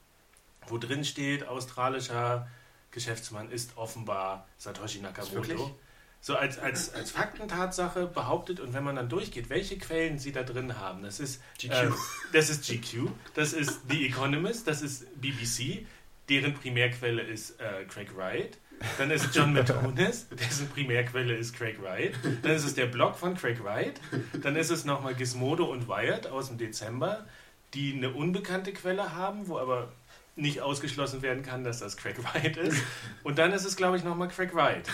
S1: wo drin steht, australischer Geschäftsmann ist offenbar Satoshi Nakamoto. So als, als, als Faktentatsache behauptet und wenn man dann durchgeht, welche Quellen sie da drin haben, das ist GQ, äh, das ist, GQ, das ist The Economist, das ist BBC, deren Primärquelle ist äh, Craig Wright. Dann ist John Matonis, dessen Primärquelle ist Craig Wright. Dann ist es der Blog von Craig Wright. Dann ist es nochmal Gizmodo und Wired aus dem Dezember die eine unbekannte Quelle haben, wo aber nicht ausgeschlossen werden kann, dass das Craig Wright ist. Und dann ist es, glaube ich, nochmal Craig Wright.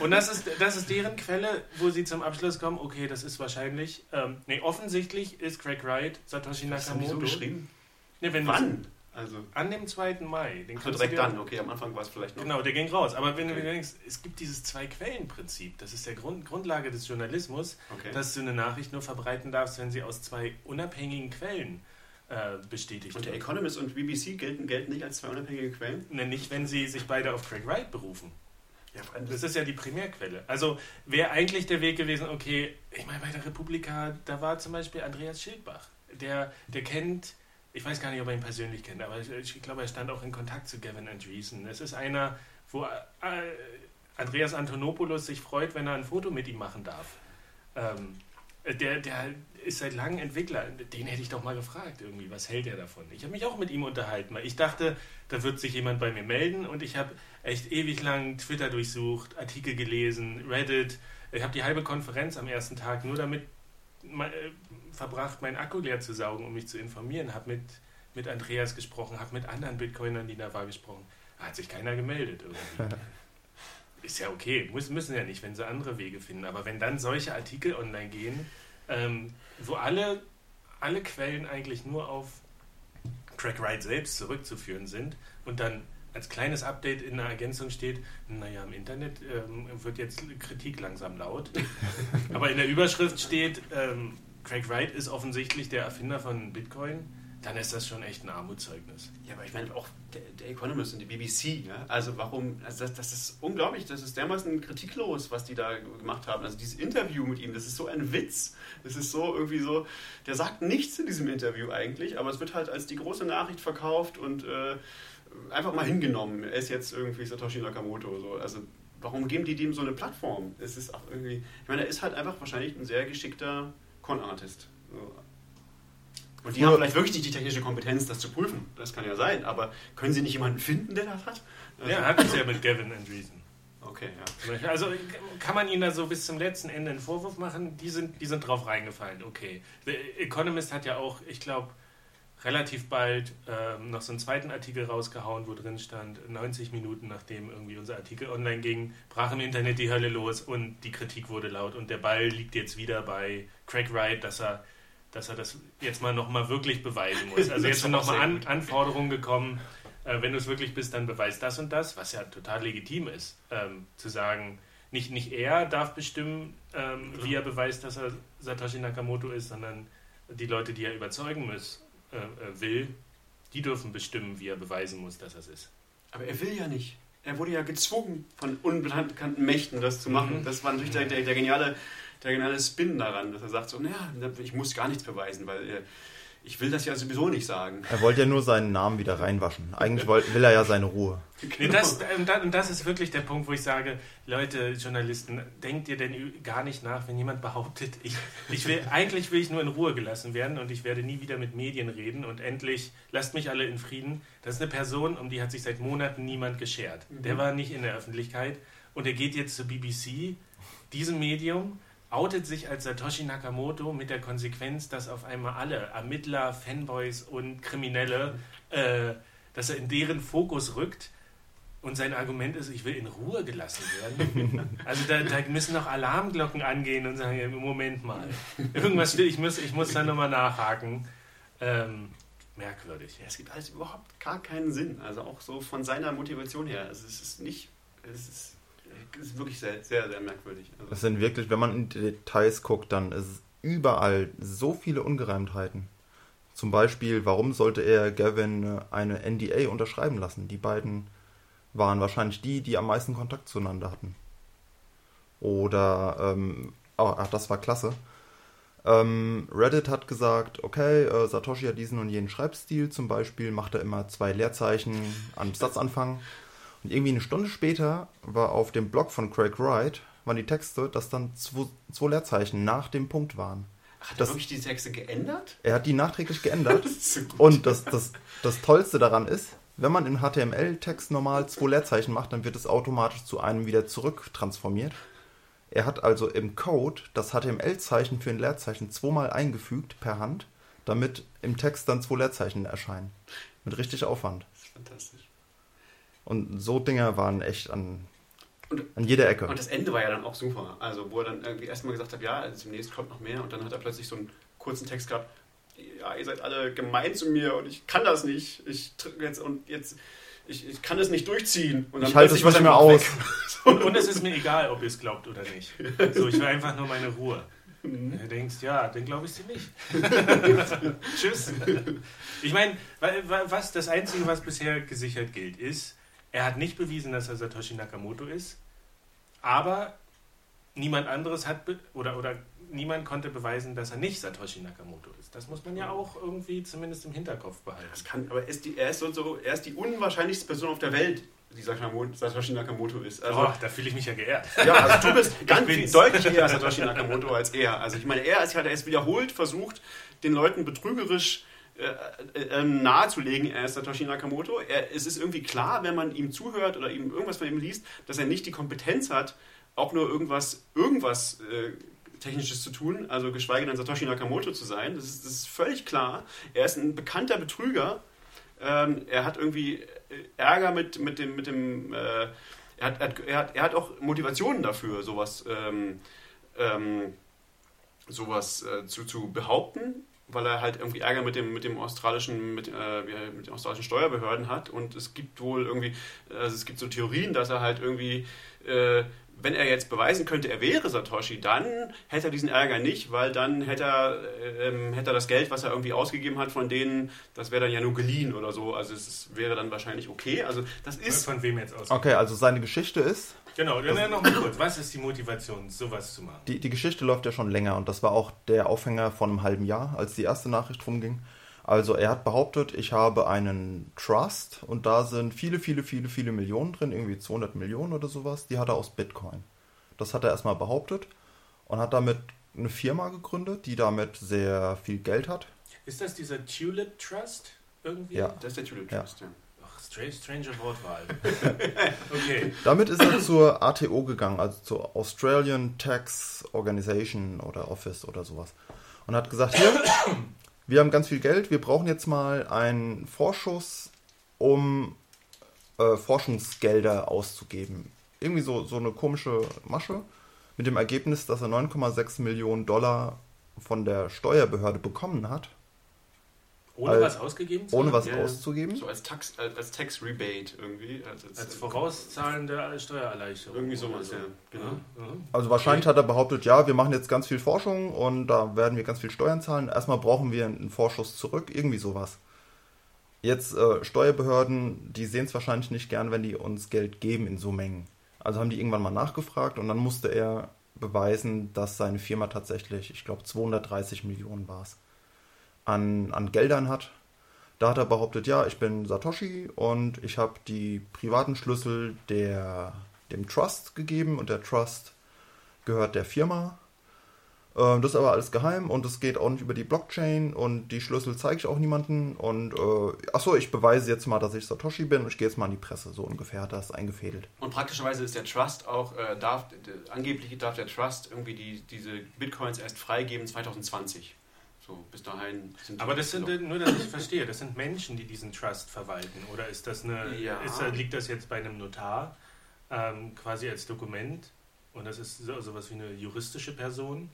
S1: Und das ist, das ist deren Quelle, wo sie zum Abschluss kommen, okay, das ist wahrscheinlich, ähm, nee, offensichtlich ist Craig Wright Satoshi Nakamoto.
S3: so geschrieben?
S1: Nee, wenn
S3: Wann?
S1: Also an dem 2. Mai.
S3: Den also direkt dann, okay, am Anfang war es vielleicht noch.
S1: Genau, der ging raus. Aber wenn okay. du denkst, es gibt dieses Zwei-Quellen-Prinzip, das ist der Grund, Grundlage des Journalismus, okay. dass du eine Nachricht nur verbreiten darfst, wenn sie aus zwei unabhängigen Quellen äh, bestätigt
S3: Und der Economist und BBC gelten, gelten nicht als zwei unabhängige Quellen?
S1: Ne, nicht, wenn sie sich beide auf Craig Wright berufen. Ja, das ist ja die Primärquelle. Also wäre eigentlich der Weg gewesen, okay, ich meine, bei der Republika, da war zum Beispiel Andreas Schildbach. Der, der kennt, ich weiß gar nicht, ob er ihn persönlich kennt, aber ich, ich glaube, er stand auch in Kontakt zu Gavin Andreessen. Es ist einer, wo äh, Andreas Antonopoulos sich freut, wenn er ein Foto mit ihm machen darf. Ähm, der, der ist seit langem Entwickler. Den hätte ich doch mal gefragt, irgendwie, was hält er davon? Ich habe mich auch mit ihm unterhalten, weil ich dachte, da wird sich jemand bei mir melden und ich habe echt ewig lang Twitter durchsucht, Artikel gelesen, Reddit. Ich habe die halbe Konferenz am ersten Tag nur damit äh, verbracht, meinen Akku leer zu saugen, um mich zu informieren. Habe mit, mit Andreas gesprochen, habe mit anderen Bitcoinern, die da waren, gesprochen. Da hat sich keiner gemeldet irgendwie. ist ja okay, muss, müssen ja nicht, wenn sie andere Wege finden. Aber wenn dann solche Artikel online gehen, ähm, wo alle, alle Quellen eigentlich nur auf Craig Wright selbst zurückzuführen sind und dann als kleines Update in der Ergänzung steht, naja, im Internet ähm, wird jetzt Kritik langsam laut. Aber in der Überschrift steht, ähm, Craig Wright ist offensichtlich der Erfinder von Bitcoin dann ist das schon echt ein Armutszeugnis.
S3: Ja, aber ich meine auch der, der Economist und die BBC, ja? also warum, also das, das, ist unglaublich, das ist dermaßen kritiklos, was die da gemacht haben. Also dieses Interview mit ihm, das ist so ein Witz. Das ist so irgendwie so, der sagt nichts in diesem Interview eigentlich, aber es wird halt als die große Nachricht verkauft und äh, einfach mal hingenommen. Er ist jetzt irgendwie Satoshi Nakamoto. So. Also warum geben die dem so eine Plattform? Es ist auch irgendwie, ich meine, er ist halt einfach wahrscheinlich ein sehr geschickter Con-Artist. So. Und die haben vielleicht wirklich nicht die technische Kompetenz, das zu prüfen. Das kann ja sein. Aber können sie nicht jemanden finden, der das hat?
S1: Ja, hat es ja mit Gavin Andreessen.
S3: Okay, ja.
S1: Also kann man ihnen da so bis zum letzten Ende einen Vorwurf machen? Die sind, die sind drauf reingefallen, okay. The Economist hat ja auch, ich glaube, relativ bald ähm, noch so einen zweiten Artikel rausgehauen, wo drin stand, 90 Minuten nachdem irgendwie unser Artikel online ging, brach im Internet die Hölle los und die Kritik wurde laut und der Ball liegt jetzt wieder bei Craig Wright, dass er, dass er das jetzt mal nochmal wirklich beweisen muss. Also jetzt sind nochmal An Anforderungen gekommen, äh, wenn du es wirklich bist, dann beweist das und das, was ja total legitim ist, ähm, zu sagen, nicht, nicht er darf bestimmen, ähm, wie er beweist, dass er Satoshi Nakamoto ist, sondern die Leute, die er überzeugen muss, äh, äh, will, die dürfen bestimmen, wie er beweisen muss, dass er es ist.
S3: Aber er will ja nicht. Er wurde ja gezwungen von unbekannten Mächten, das zu machen. Mhm. Das war natürlich der, der, der, geniale, der geniale Spin daran, dass er sagt so, naja, ich muss gar nichts beweisen, weil äh, ich will das ja sowieso nicht sagen.
S2: Er wollte ja nur seinen Namen wieder reinwaschen. Eigentlich will er ja seine Ruhe.
S1: Nee, das, und das ist wirklich der Punkt, wo ich sage, Leute, Journalisten, denkt ihr denn gar nicht nach, wenn jemand behauptet, ich, ich will, eigentlich will ich nur in Ruhe gelassen werden und ich werde nie wieder mit Medien reden und endlich lasst mich alle in Frieden. Das ist eine Person, um die hat sich seit Monaten niemand geschert. Der mhm. war nicht in der Öffentlichkeit und er geht jetzt zur BBC, diesem Medium, outet sich als Satoshi Nakamoto mit der Konsequenz, dass auf einmal alle Ermittler, Fanboys und Kriminelle, äh, dass er in deren Fokus rückt. Und sein Argument ist, ich will in Ruhe gelassen werden. Also da, da müssen noch Alarmglocken angehen und sagen, im Moment mal. Irgendwas will ich muss, ich muss da nochmal nachhaken. Ähm, merkwürdig.
S3: Ja, es gibt alles überhaupt gar keinen Sinn. Also auch so von seiner Motivation her. Also es ist nicht, es ist ist wirklich sehr, sehr, sehr merkwürdig.
S2: Also das sind wirklich, wenn man in die Details guckt, dann ist überall so viele Ungereimtheiten. Zum Beispiel, warum sollte er Gavin eine NDA unterschreiben lassen? Die beiden waren wahrscheinlich die, die am meisten Kontakt zueinander hatten. Oder, ähm, oh, ach, das war klasse. Ähm, Reddit hat gesagt, okay, äh, Satoshi hat diesen und jenen Schreibstil, zum Beispiel macht er immer zwei Leerzeichen am Satzanfang und irgendwie eine Stunde später war auf dem Blog von Craig Wright, waren die Texte, dass dann zwei, zwei Leerzeichen nach dem Punkt waren.
S3: Ach, hat er wirklich die Texte geändert?
S2: Er hat die nachträglich geändert. das so und das, das, das Tollste daran ist, wenn man im HTML-Text normal zwei Leerzeichen macht, dann wird es automatisch zu einem wieder zurück transformiert. Er hat also im Code das HTML-Zeichen für ein Leerzeichen zweimal eingefügt per Hand, damit im Text dann zwei Leerzeichen erscheinen. Mit richtig Aufwand. Das ist fantastisch. Und so Dinge waren echt an, und, an jeder Ecke.
S3: Und das Ende war ja dann auch super. Also, wo er dann irgendwie erstmal gesagt hat, ja, also demnächst kommt noch mehr. Und dann hat er plötzlich so einen kurzen Text gehabt, ja, ihr seid alle gemein zu mir und ich kann das nicht. Ich jetzt und jetzt. Ich, ich kann es nicht durchziehen. Und
S2: ich halte es nicht mehr aus.
S1: und, und, es ist mir egal, ob ihr es glaubt oder nicht. So, ich will einfach nur meine Ruhe. Mhm. Du denkst, ja, dann glaube ich sie nicht. Tschüss. Ich meine, was das Einzige, was bisher gesichert gilt, ist, er hat nicht bewiesen, dass er Satoshi Nakamoto ist, aber niemand anderes hat oder, oder niemand konnte beweisen, dass er nicht Satoshi Nakamoto ist. Das muss man ja auch irgendwie zumindest im Hinterkopf behalten.
S3: Das kann, aber er ist, die, er, ist so, so, er ist die unwahrscheinlichste Person auf der Welt, die Satoshi Nakamoto ist.
S1: Also, oh, da fühle ich mich ja geehrt.
S3: Ja, also du bist ganz viel, deutlich eher Satoshi Nakamoto als er. Also ich meine, er ist, hat erst wiederholt versucht, den Leuten betrügerisch äh, äh, ähm, nahezulegen, er ist Satoshi Nakamoto. Er, es ist irgendwie klar, wenn man ihm zuhört oder ihm irgendwas von ihm liest, dass er nicht die Kompetenz hat, auch nur irgendwas, irgendwas äh, Technisches zu tun, also geschweige denn Satoshi Nakamoto zu sein. Das ist, das ist völlig klar. Er ist ein bekannter Betrüger. Ähm, er hat irgendwie äh, Ärger mit, mit dem, mit dem äh, er, hat, er, hat, er hat auch Motivationen dafür, sowas, ähm, ähm, sowas äh, zu, zu behaupten weil er halt irgendwie Ärger mit dem, mit dem australischen, mit, äh, mit den australischen Steuerbehörden hat. Und es gibt wohl irgendwie, also es gibt so Theorien, dass er halt irgendwie, äh, wenn er jetzt beweisen könnte, er wäre Satoshi, dann hätte er diesen Ärger nicht, weil dann hätte er, äh, hätte er das Geld, was er irgendwie ausgegeben hat von denen, das wäre dann ja nur geliehen oder so. Also es wäre dann wahrscheinlich okay. Also das ist.
S1: Von wem jetzt
S2: aus? Okay, also seine Geschichte ist,
S1: Genau, dann noch mal kurz. Was ist die Motivation, sowas zu machen?
S2: Die, die Geschichte läuft ja schon länger und das war auch der Aufhänger von einem halben Jahr, als die erste Nachricht rumging. Also er hat behauptet, ich habe einen Trust und da sind viele, viele, viele, viele Millionen drin, irgendwie 200 Millionen oder sowas. Die hat er aus Bitcoin. Das hat er erstmal behauptet und hat damit eine Firma gegründet, die damit sehr viel Geld hat.
S1: Ist das dieser Tulip Trust irgendwie?
S2: Ja.
S3: Das ist der Tulip Trust,
S1: ja. ja. Strange Wortwahl.
S2: okay. Damit ist er zur ATO gegangen, also zur Australian Tax Organization oder Office oder sowas. Und hat gesagt, hier, wir haben ganz viel Geld, wir brauchen jetzt mal einen Vorschuss, um äh, Forschungsgelder auszugeben. Irgendwie so, so eine komische Masche mit dem Ergebnis, dass er 9,6 Millionen Dollar von der Steuerbehörde bekommen hat.
S1: Ohne
S2: Als-
S1: was ausgegeben zu
S2: Ohne was
S1: Ja,
S2: auszugeben.
S3: So als Tax, als als Tax Rebate irgendwie. Als, als,
S1: Als vorauszahlende Steuererleichterung.
S3: Irgendwie sowas,
S1: oder
S3: ja, genau.
S1: Ja, ja.
S2: Also wahrscheinlich hat er behauptet, ja, wir machen jetzt ganz viel Forschung und da werden wir ganz viel Steuern zahlen. Erstmal brauchen wir einen Vorschuss zurück, irgendwie sowas. Jetzt äh, Steuerbehörden, die sehen es wahrscheinlich nicht gern, wenn die uns Geld geben in so Mengen. Also haben die irgendwann mal nachgefragt und dann musste er beweisen, dass seine Firma tatsächlich, ich glaube 230 Millionen war es, an, an Geldern hat. Da hat er behauptet, ja, ich bin Satoshi und ich habe die privaten Schlüssel der, dem Trust gegeben und der Trust gehört der Firma. Äh, Das ist aber alles geheim und es geht auch nicht über die Blockchain und die Schlüssel zeige ich auch niemanden. Und äh, achso, ich beweise jetzt mal, dass ich Satoshi bin und ich gehe jetzt mal in die Presse. So ungefähr hat er es eingefädelt.
S3: Und praktischerweise ist der Trust auch, äh, darf, d- angeblich darf der Trust irgendwie die, diese Bitcoins erst freigeben 2020. So, bis dahin sind
S1: Aber das sind, nur dass ich verstehe, das sind Menschen, die diesen Trust verwalten. Oder ist das eine,
S3: Ja.
S1: ist, liegt das jetzt bei einem Notar ähm, quasi als Dokument? Und das ist so, sowas wie eine juristische Person?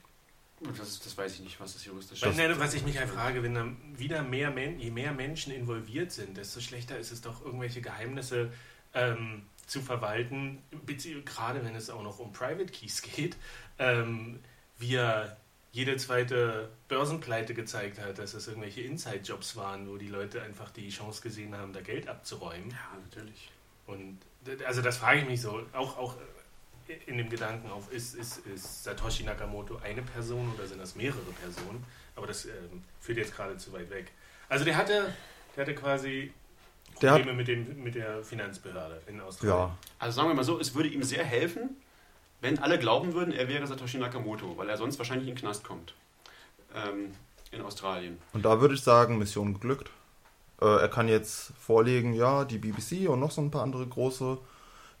S3: das, das weiß ich nicht, was das juristisch
S1: Weil, ne, was ich mich halt frage, wenn dann wieder mehr Men je mehr Menschen involviert sind, desto schlechter ist es doch, irgendwelche Geheimnisse ähm, zu verwalten, gerade wenn es auch noch um Private Keys geht, ähm, ja jede zweite Börsenpleite gezeigt hat, dass es irgendwelche Inside-Jobs waren, wo die Leute einfach die Chance gesehen haben, da Geld abzuräumen.
S3: Ja, natürlich.
S1: Und also das frage ich mich so, auch, auch in dem Gedanken auf, ist, ist, ist Satoshi Nakamoto eine Person oder sind das mehrere Personen? Aber das ähm, führt jetzt gerade zu weit weg. Also der hatte, der hatte quasi
S2: Der hat-
S1: Probleme mit, dem, mit der Finanzbehörde in Australien.
S2: Ja,
S3: Also sagen wir mal so, es würde ihm sehr helfen, wenn alle glauben würden, er wäre Satoshi Nakamoto, weil er sonst wahrscheinlich in den Knast kommt. Ähm, in Australien.
S2: und da würde ich sagen, Mission geglückt. Äh, er kann jetzt vorlegen, ja, die BBC und noch so ein paar andere große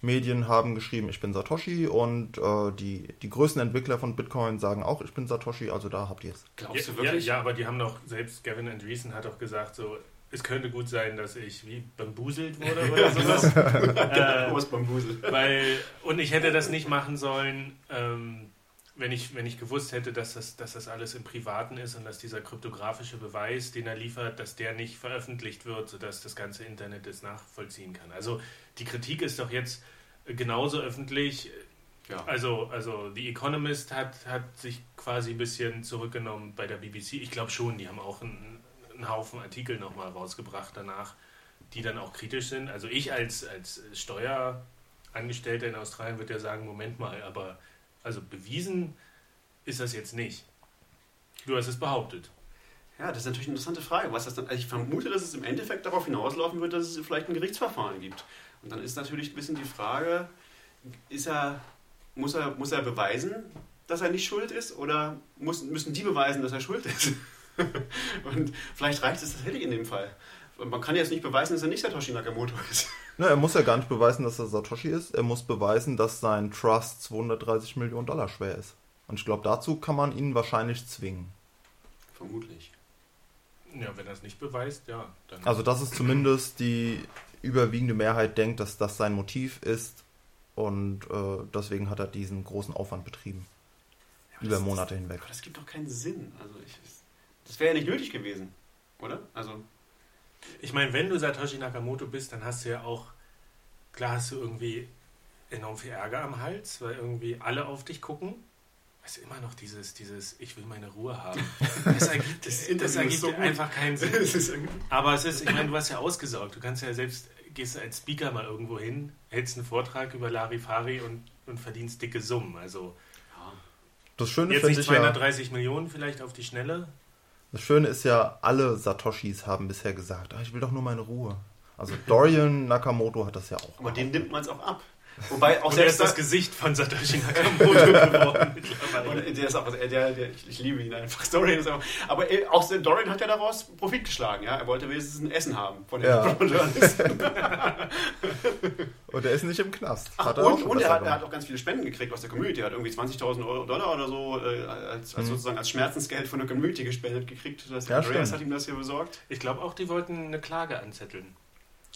S2: Medien haben geschrieben, ich bin Satoshi und äh, die, die größten Entwickler von Bitcoin sagen auch, ich bin Satoshi, also da habt ihr es.
S3: Glaubst
S1: Ja,
S3: du wirklich?
S1: Ja, ja, aber die haben doch, selbst Gavin Andreessen hat doch gesagt, so, es könnte gut sein, dass ich wie bambuselt wurde oder sowas. äh,
S3: Was Bambusel.
S1: Weil, und ich hätte das nicht machen sollen, ähm, wenn, ich, wenn ich gewusst hätte, dass das, dass das alles im Privaten ist und dass dieser kryptografische Beweis, den er liefert, dass der nicht veröffentlicht wird, sodass das ganze Internet es nachvollziehen kann. Also die Kritik ist doch jetzt genauso öffentlich.
S3: Ja.
S1: Also, also The Economist hat, hat sich quasi ein bisschen zurückgenommen bei der BBC. Ich glaube schon, die haben auch einen, einen Haufen Artikel nochmal rausgebracht danach, die dann auch kritisch sind. Also ich als, als Steuerangestellter in Australien würde ja sagen, Moment mal, aber also bewiesen ist das jetzt nicht. Du hast es behauptet.
S3: Ja, das ist natürlich eine interessante Frage. Was das dann, also ich vermute, dass es im Endeffekt darauf hinauslaufen wird, dass es vielleicht ein Gerichtsverfahren gibt. Und dann ist natürlich ein bisschen die Frage, ist er, muss, er, muss er beweisen, dass er nicht schuld ist oder muss, müssen die beweisen, dass er schuld ist? Und vielleicht reicht es tatsächlich in dem Fall. Und man kann jetzt nicht beweisen, dass er nicht Satoshi Nakamoto ist.
S2: Ne, er muss ja gar nicht beweisen, dass er Satoshi ist. Er muss beweisen, dass sein Trust 230 Millionen Dollar schwer ist. Und ich glaube, dazu kann man ihn wahrscheinlich zwingen.
S3: Vermutlich.
S1: Ja, wenn er es nicht beweist, ja. Dann
S2: Also, dass es zumindest die überwiegende Mehrheit denkt, dass das sein Motiv ist. Und äh, deswegen hat er diesen großen Aufwand betrieben.
S3: Ja,
S2: Über
S3: das-
S2: Monate hinweg.
S3: Aber das gibt doch keinen Sinn. Also ich, das wäre ja nicht nötig gewesen, oder? Also
S1: Ich meine, wenn du Satoshi Nakamoto bist, dann hast du ja auch, klar hast du irgendwie enorm viel Ärger am Hals, weil irgendwie alle auf dich gucken. Weißt du, immer noch dieses, dieses, ich will meine Ruhe haben. Das ergibt, das, das ergibt
S3: so
S1: einfach keinen Sinn.
S3: es ist irgendwie-
S1: Aber es ist, ich meine, du hast ja ausgesorgt. Du kannst ja selbst, gehst als Speaker mal irgendwo hin, hältst einen Vortrag über Larifari und, und verdienst dicke Summen. Also
S3: ja.
S2: Das Schöne
S1: jetzt nicht
S2: ich ja,
S1: 230 Millionen vielleicht auf die Schnelle.
S2: Das Schöne ist ja, alle Satoshis haben bisher gesagt, ah, ich will doch nur meine Ruhe. Also Dorian Nakamoto hat das ja auch.
S3: Aber dem nimmt man es auch ab. Wobei auch
S1: Und
S3: selbst
S1: ist das Gesicht von Satoshi Nakamoto geworden mittlerweile.
S3: und der ist auch, der, der, ich, ich liebe ihn einfach. Dorian ist einfach, aber äh, auch Dorian hat ja daraus Profit geschlagen. Ja? Er wollte wenigstens ein Essen haben von den
S2: Ja.
S3: Journalisten.
S2: Und er ist nicht im Knast.
S3: Ach,
S2: Hat er auch
S3: und und er, hat, er hat auch ganz viele Spenden gekriegt aus der Community. Er hat irgendwie 20.000 Euro- Dollar oder so äh, als, als
S2: Mhm.
S3: sozusagen als Schmerzensgeld von der Community gespendet gekriegt. Das
S2: Ja,
S3: Andreas
S2: stimmt.
S3: hat ihm das hier besorgt.
S1: Ich glaube auch, die wollten eine Klage anzetteln.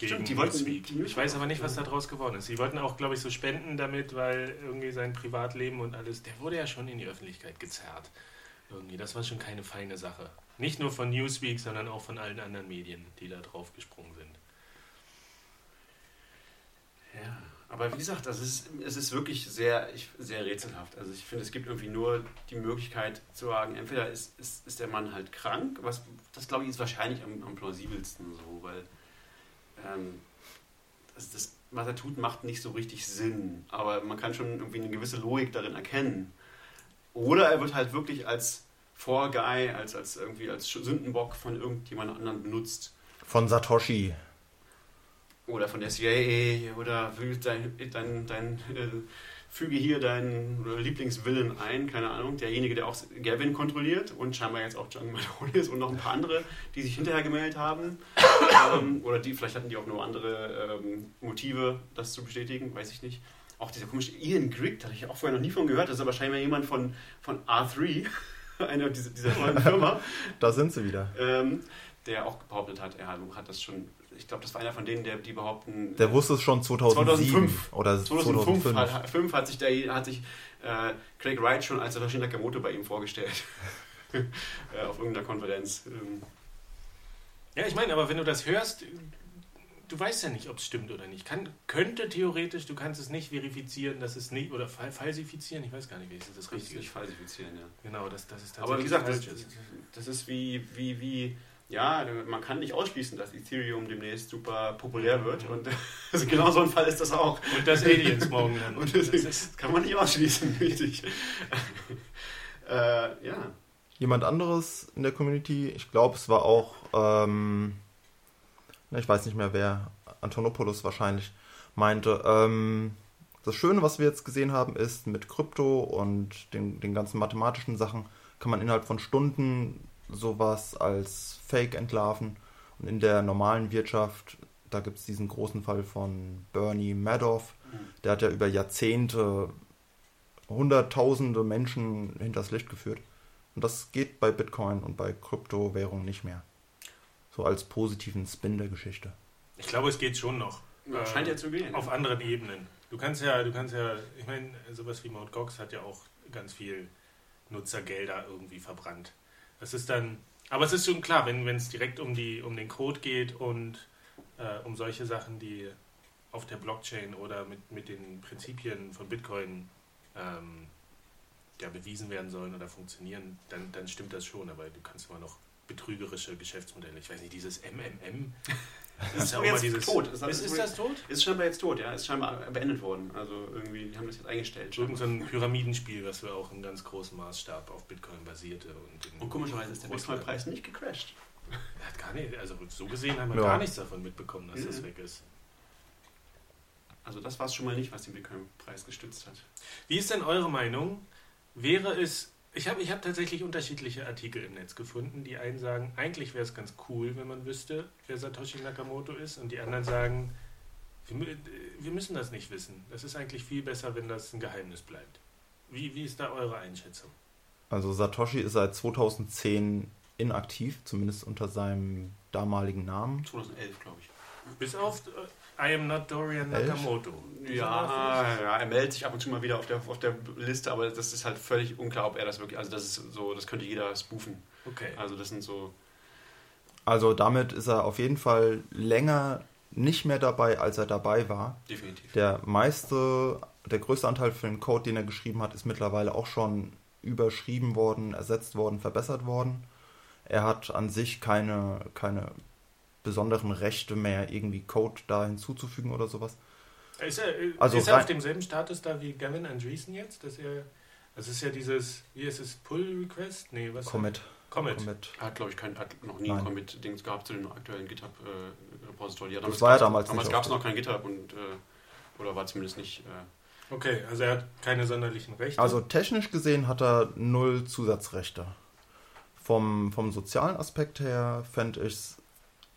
S3: Stimmt, die wollten-
S1: Newsweek.
S3: die-
S1: Ich weiß aber nicht, was da draus geworden ist. Sie wollten auch, glaube ich, so spenden damit, weil irgendwie sein Privatleben und alles, der wurde ja schon in die Öffentlichkeit gezerrt. Irgendwie, das war schon keine feine Sache. Nicht nur von Newsweek, sondern auch von allen anderen Medien, die da drauf gesprungen sind.
S3: Ja, aber wie gesagt, das ist, es ist wirklich sehr, ich, sehr rätselhaft. Also ich finde, es gibt irgendwie nur die Möglichkeit zu sagen, entweder ist, ist, ist der Mann halt krank, was das glaube ich ist wahrscheinlich am, am plausibelsten so, weil ähm, das, das, was er tut, macht nicht so richtig Sinn. Aber man kann schon irgendwie eine gewisse Logik darin erkennen. Oder er wird halt wirklich als Vorguy, als, als irgendwie als Sündenbock von irgendjemand anderem benutzt.
S2: Von Satoshi.
S3: Oder von der CIA oder will dein, dein, dein äh, füge hier deinen Lieblingswillen ein, keine Ahnung, derjenige, der auch Gavin kontrolliert und scheinbar jetzt auch John Malone ist und noch ein paar andere, die sich hinterher gemeldet haben. ähm, oder die, vielleicht hatten die auch nur andere ähm, Motive, das zu bestätigen, weiß ich nicht. Auch dieser komische Ian Grigg, da habe ich auch vorher noch nie von gehört, das ist aber scheinbar jemand von, von R3, einer dieser, dieser neuen Firma
S2: Da sind sie wieder.
S3: ähm, der auch behauptet hat, er hat das schon, ich glaube, das war einer von denen, der, die behaupten,
S2: Der wusste es schon 2007
S3: 2005.
S2: oder
S3: 2005,
S2: 2005.
S3: Hat, 5 hat sich, der, hat sich äh, Craig Wright schon als Satoshi Nakamoto bei ihm vorgestellt. äh, auf irgendeiner Konferenz. Ähm,
S1: Ja, ich meine, aber wenn du das hörst, du weißt ja nicht, ob es stimmt oder nicht. Kann, könnte theoretisch, du kannst es nicht verifizieren, dass es nicht, oder fal- falsifizieren, ich weiß gar nicht, wie ist das
S3: das
S1: Richtige
S3: nicht falsifizieren, ja.
S1: Genau, das, das ist tatsächlich
S3: Aber wie gesagt, das, das ist wie, wie, wie, ja, man kann nicht ausschließen, dass Ethereum demnächst super populär wird. Und also genau so ein Fall ist das auch.
S1: Und das Aliens morgen dann.
S3: Und
S1: Das
S3: das
S1: ist,
S3: kann man nicht ausschließen, richtig. äh, ja.
S2: Jemand anderes in der Community, ich glaube, es war auch, ähm, ich weiß nicht mehr wer, Antonopoulos wahrscheinlich, meinte, ähm, das Schöne, was wir jetzt gesehen haben, ist, mit Krypto und den, den ganzen mathematischen Sachen kann man innerhalb von Stunden sowas als Fake entlarven. Und in der normalen Wirtschaft, da gibt es diesen großen Fall von Bernie Madoff, der hat ja über Jahrzehnte hunderttausende Menschen hinters Licht geführt. Und das geht bei Bitcoin und bei Kryptowährungen nicht mehr. So als positiven Spin der Geschichte.
S1: ich glaube, es geht schon noch.
S3: Ja,
S1: Äh,
S3: Scheint ja zu gehen.
S1: Auf anderen Ebenen. Du kannst ja, du kannst ja, ich meine, sowas wie Mt. Gox hat ja auch ganz viel Nutzergelder irgendwie verbrannt. Das ist dann, aber es ist schon klar, wenn es direkt um die, um den Code geht und äh, um solche Sachen, die auf der Blockchain oder mit, mit den Prinzipien von Bitcoin ähm, ja, bewiesen werden sollen oder funktionieren, dann, dann stimmt das schon. Aber du kannst immer noch betrügerische Geschäftsmodelle, ich weiß nicht, dieses MMM. Das ist ja auch mal
S3: jetzt
S1: dieses.
S3: tot.
S1: Ist, ist das tot?
S3: Ist scheinbar jetzt tot, ja. Ist scheinbar beendet worden. Also irgendwie, die haben das jetzt eingestellt.
S1: Irgend so ein Pyramidenspiel, was wir auch in ganz großem Maßstab auf Bitcoin basierte. Und,
S3: Und komischerweise ist der Bitcoin-Preis nicht gecrashed.
S1: Er Hat gar nicht, also so gesehen haben wir
S2: Ja.
S1: gar nichts davon mitbekommen, dass das
S3: Mhm.
S1: weg ist.
S3: Also das war es schon mal nicht, was den Bitcoin-Preis gestützt hat.
S1: Wie ist denn eure Meinung? Wäre es. Ich habe ich hab tatsächlich unterschiedliche Artikel im Netz gefunden. Die einen sagen, eigentlich wäre es ganz cool, wenn man wüsste, wer Satoshi Nakamoto ist. Und die anderen sagen, wir, wir müssen das nicht wissen. Das ist eigentlich viel besser, wenn das ein Geheimnis bleibt. Wie, wie ist da eure Einschätzung?
S2: Also Satoshi ist seit 2010 inaktiv, zumindest unter seinem damaligen Namen.
S3: 2011, glaube ich.
S1: Bis auf äh, I am not Dorian? Nakamoto.
S3: Ja, ja, er meldet sich ab und zu mal wieder auf der, auf der Liste, aber das ist halt völlig unklar, ob er das wirklich, also das ist so, das könnte jeder spoofen.
S1: Okay.
S3: Also das sind so,
S2: Also damit ist er auf jeden Fall länger nicht mehr dabei, als er dabei war.
S3: definitiv.
S2: Der meiste, der größte Anteil für den Code, den er geschrieben hat, ist mittlerweile auch schon überschrieben worden, ersetzt worden, verbessert worden. Er hat an sich keine, keine besonderen Rechte mehr, irgendwie Code da hinzuzufügen oder sowas.
S1: Ist er, äh,
S2: Also
S1: ist er auf demselben Status da wie Gavin Andreessen jetzt? Dass er, das ist ja dieses, wie ist es, Pull-Request? Nee, was?
S2: Commit.
S1: Commit.
S2: Commit.
S3: Er hat, glaube ich, kein, hat noch nie ein Commit-Dings gehabt zu dem aktuellen GitHb-Repository. Ja,
S2: Das war ja damals
S3: Damals
S2: nicht
S3: gab es noch kein GitHub und, äh, Oder war zumindest nicht. Äh
S1: okay, also er hat keine sonderlichen Rechte.
S2: Also technisch gesehen hat er null Zusatzrechte. Vom, vom sozialen Aspekt her fände ich es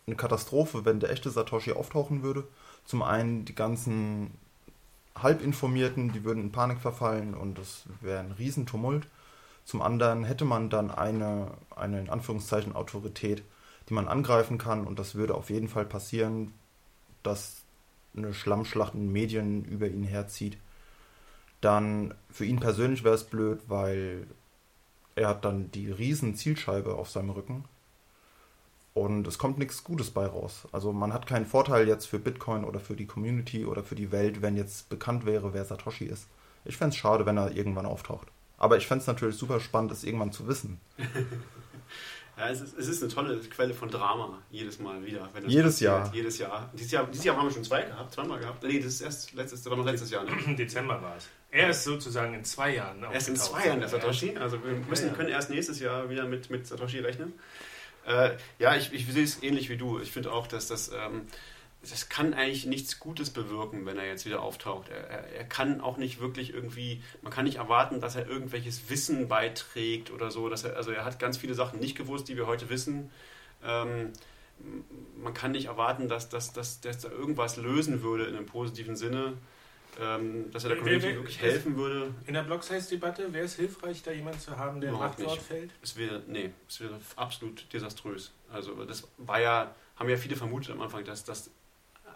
S2: eine Katastrophe, wenn der echte Satoshi auftauchen würde. Zum einen die ganzen Halbinformierten, die würden in Panik verfallen und es wäre ein Riesentumult. Zum anderen hätte man dann eine, eine in Anführungszeichen Autorität, die man angreifen kann und das würde auf jeden Fall passieren, dass eine Schlammschlacht in Medien über ihn herzieht. Dann für ihn persönlich wäre es blöd, weil er hat dann die riesen Zielscheibe auf seinem Rücken und es kommt nichts Gutes bei raus. Also man hat keinen Vorteil jetzt für Bitcoin oder für die Community oder für die Welt, wenn jetzt bekannt wäre, wer Satoshi ist. Ich fände es schade, wenn er irgendwann auftaucht. Aber ich fände es natürlich super spannend, es irgendwann zu wissen.
S3: ja, es ist, es ist eine tolle Quelle von Drama, jedes Mal wieder.
S2: jedes passiert. Jahr.
S3: Jedes Jahr. Dieses Jahr. Dieses Jahr haben wir schon zwei gehabt, zweimal gehabt. Nee, das ist erst letztes, war noch letztes Jahr. Ne?
S1: Dezember war es. Er ist sozusagen in zwei Jahren.
S3: Erst in zwei Jahren der Satoshi. Also wir müssen, können erst nächstes Jahr wieder mit, mit Satoshi rechnen. Äh, ja, ich, ich sehe es ähnlich wie du. Ich finde auch, dass das, ähm, das kann eigentlich nichts Gutes bewirken, wenn er jetzt wieder auftaucht. Er, er, er, kann auch nicht wirklich irgendwie, man kann nicht erwarten, dass er irgendwelches Wissen beiträgt oder so. Dass er, also er hat ganz viele Sachen nicht gewusst, die wir heute wissen. Ähm, man kann nicht erwarten, dass, dass, dass, dass er irgendwas lösen würde in einem positiven Sinne ähm, dass er der Community wer, wirklich helfen würde.
S1: In der Block-Size-Debatte wäre es hilfreich, da jemanden zu haben, der
S3: Überhaupt
S1: Machtwort fällt?
S3: Es wäre, nee, es wäre absolut desaströs. Also das war ja, haben ja viele vermutet am Anfang, dass das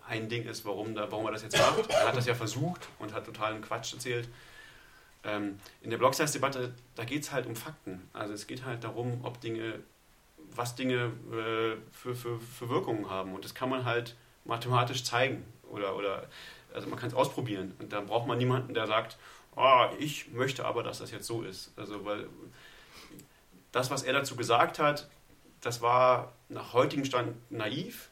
S3: ein Ding ist, warum, da, warum er das jetzt macht. Er hat das ja versucht und hat totalen Quatsch erzählt. Ähm, in der Block-Size-Debatte, da geht es halt um Fakten. Also es geht halt darum, ob Dinge, was Dinge äh, für, für, für Wirkungen haben. Und das kann man halt mathematisch zeigen oder, oder also man kann es ausprobieren. Und dann braucht man niemanden, der sagt, oh, ich möchte aber, dass das jetzt so ist. Also weil das, was er dazu gesagt hat, das war nach heutigem Stand naiv.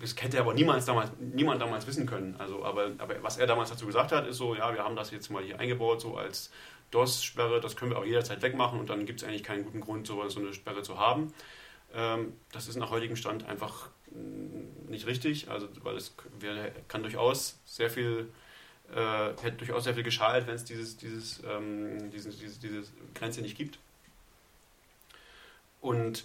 S3: Das hätte aber niemand damals, niemand damals wissen können. Also, aber, aber was er damals dazu gesagt hat, ist so, ja, wir haben das jetzt mal hier eingebaut, so als DOS-Sperre, das können wir aber jederzeit wegmachen und dann gibt es eigentlich keinen guten Grund, so, so eine Sperre zu haben. Ähm, das ist nach heutigem Stand einfach nicht richtig, also weil es wäre, kann durchaus sehr viel, äh, hätte durchaus sehr viel geschadet, wenn es dieses, dieses, ähm, dieses, diese, diese Grenze nicht gibt. Und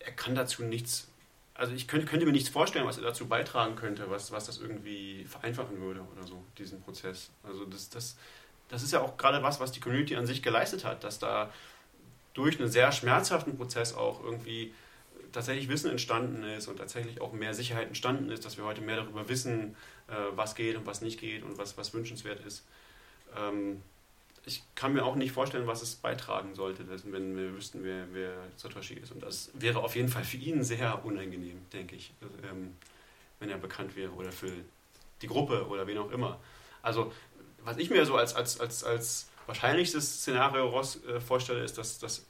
S3: er kann dazu nichts, also ich könnte, könnte mir nichts vorstellen, was er dazu beitragen könnte, was, was das irgendwie vereinfachen würde oder so, diesen Prozess. Also das, das, das ist ja auch gerade was, was die Community an sich geleistet hat, dass da durch einen sehr schmerzhaften Prozess auch irgendwie tatsächlich Wissen entstanden ist und tatsächlich auch mehr Sicherheit entstanden ist, dass wir heute mehr darüber wissen, äh, was geht und was nicht geht und was, was wünschenswert ist. Ähm, ich kann mir auch nicht vorstellen, was es beitragen sollte, wenn wir wüssten, wer, wer Satoshi ist. Und das wäre auf jeden Fall für ihn sehr unangenehm, denke ich, ähm, wenn er bekannt wäre oder für die Gruppe oder wen auch immer. Also, was ich mir so als, als, als, als wahrscheinlichstes Szenario äh, vorstelle, ist, dass das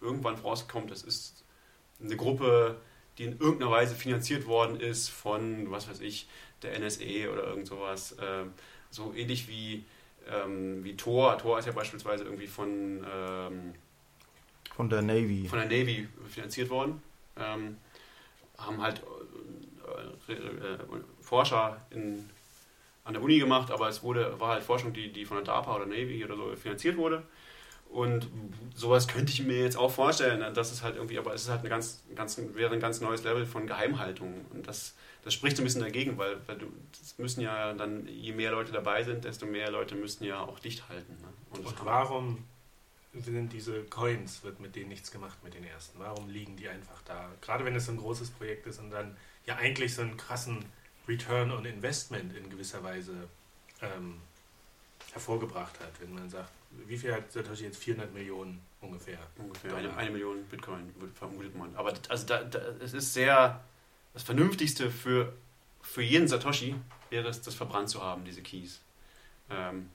S3: irgendwann rauskommt, das ist eine Gruppe, die in irgendeiner Weise finanziert worden ist von, was weiß ich, der NSE oder irgend sowas. Ähm, so ähnlich wie, ähm, wie Tor. Tor ist ja beispielsweise irgendwie von, ähm,
S2: von der Navy.
S3: Von der Navy finanziert worden. Ähm, haben halt äh, äh, Forscher in, an der Uni gemacht, aber es wurde, war halt Forschung, die, die von der DARPA oder Navy oder so finanziert wurde. Und sowas könnte ich mir jetzt auch vorstellen. Ne? Das ist halt irgendwie, aber es ist halt eine ganz, ganz, wäre ein ganz neues Level von Geheimhaltung. Und das, das spricht ein bisschen dagegen, weil, weil du, es müssen ja dann, je mehr Leute dabei sind, desto mehr Leute müssen ja auch dicht halten. Ne?
S1: Und, Und warum sind diese Coins, wird mit denen nichts gemacht mit den ersten? Warum liegen die einfach da? Gerade wenn es so ein großes Projekt ist und dann ja eigentlich so einen krassen Return on Investment in gewisser Weise ähm, hervorgebracht hat, wenn man sagt, wie viel hat Satoshi jetzt? 400 Millionen ungefähr.
S3: Ungefähr eine, eine, Million Bitcoin vermutet man. Aber also da, da, es ist sehr, das Vernünftigste für, für jeden Satoshi wäre es, das verbrannt zu haben, diese Keys. Ähm,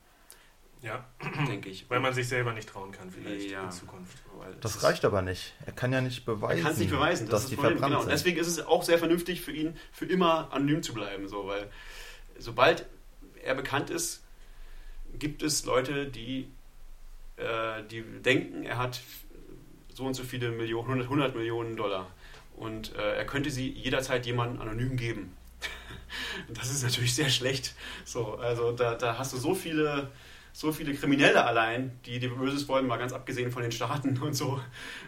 S1: ja, denke ich. Weil man sich selber nicht trauen kann, vielleicht ja. in Zukunft.
S2: Das reicht aber nicht. Er kann ja nicht beweisen,
S3: er kann es nicht beweisen dass das die Problem. verbrannt genau. sind. Und deswegen ist es auch sehr vernünftig für ihn, für immer anonym zu bleiben. So, weil sobald er bekannt ist, gibt es Leute, die die denken, er hat so und so viele Millionen, 100, 100 Millionen Dollar. Und äh, er könnte sie jederzeit jemandem anonym geben. Das ist natürlich sehr schlecht. So, also da, da hast du so viele, so viele Kriminelle allein, die dir Böses wollen, mal ganz abgesehen von den Staaten und so.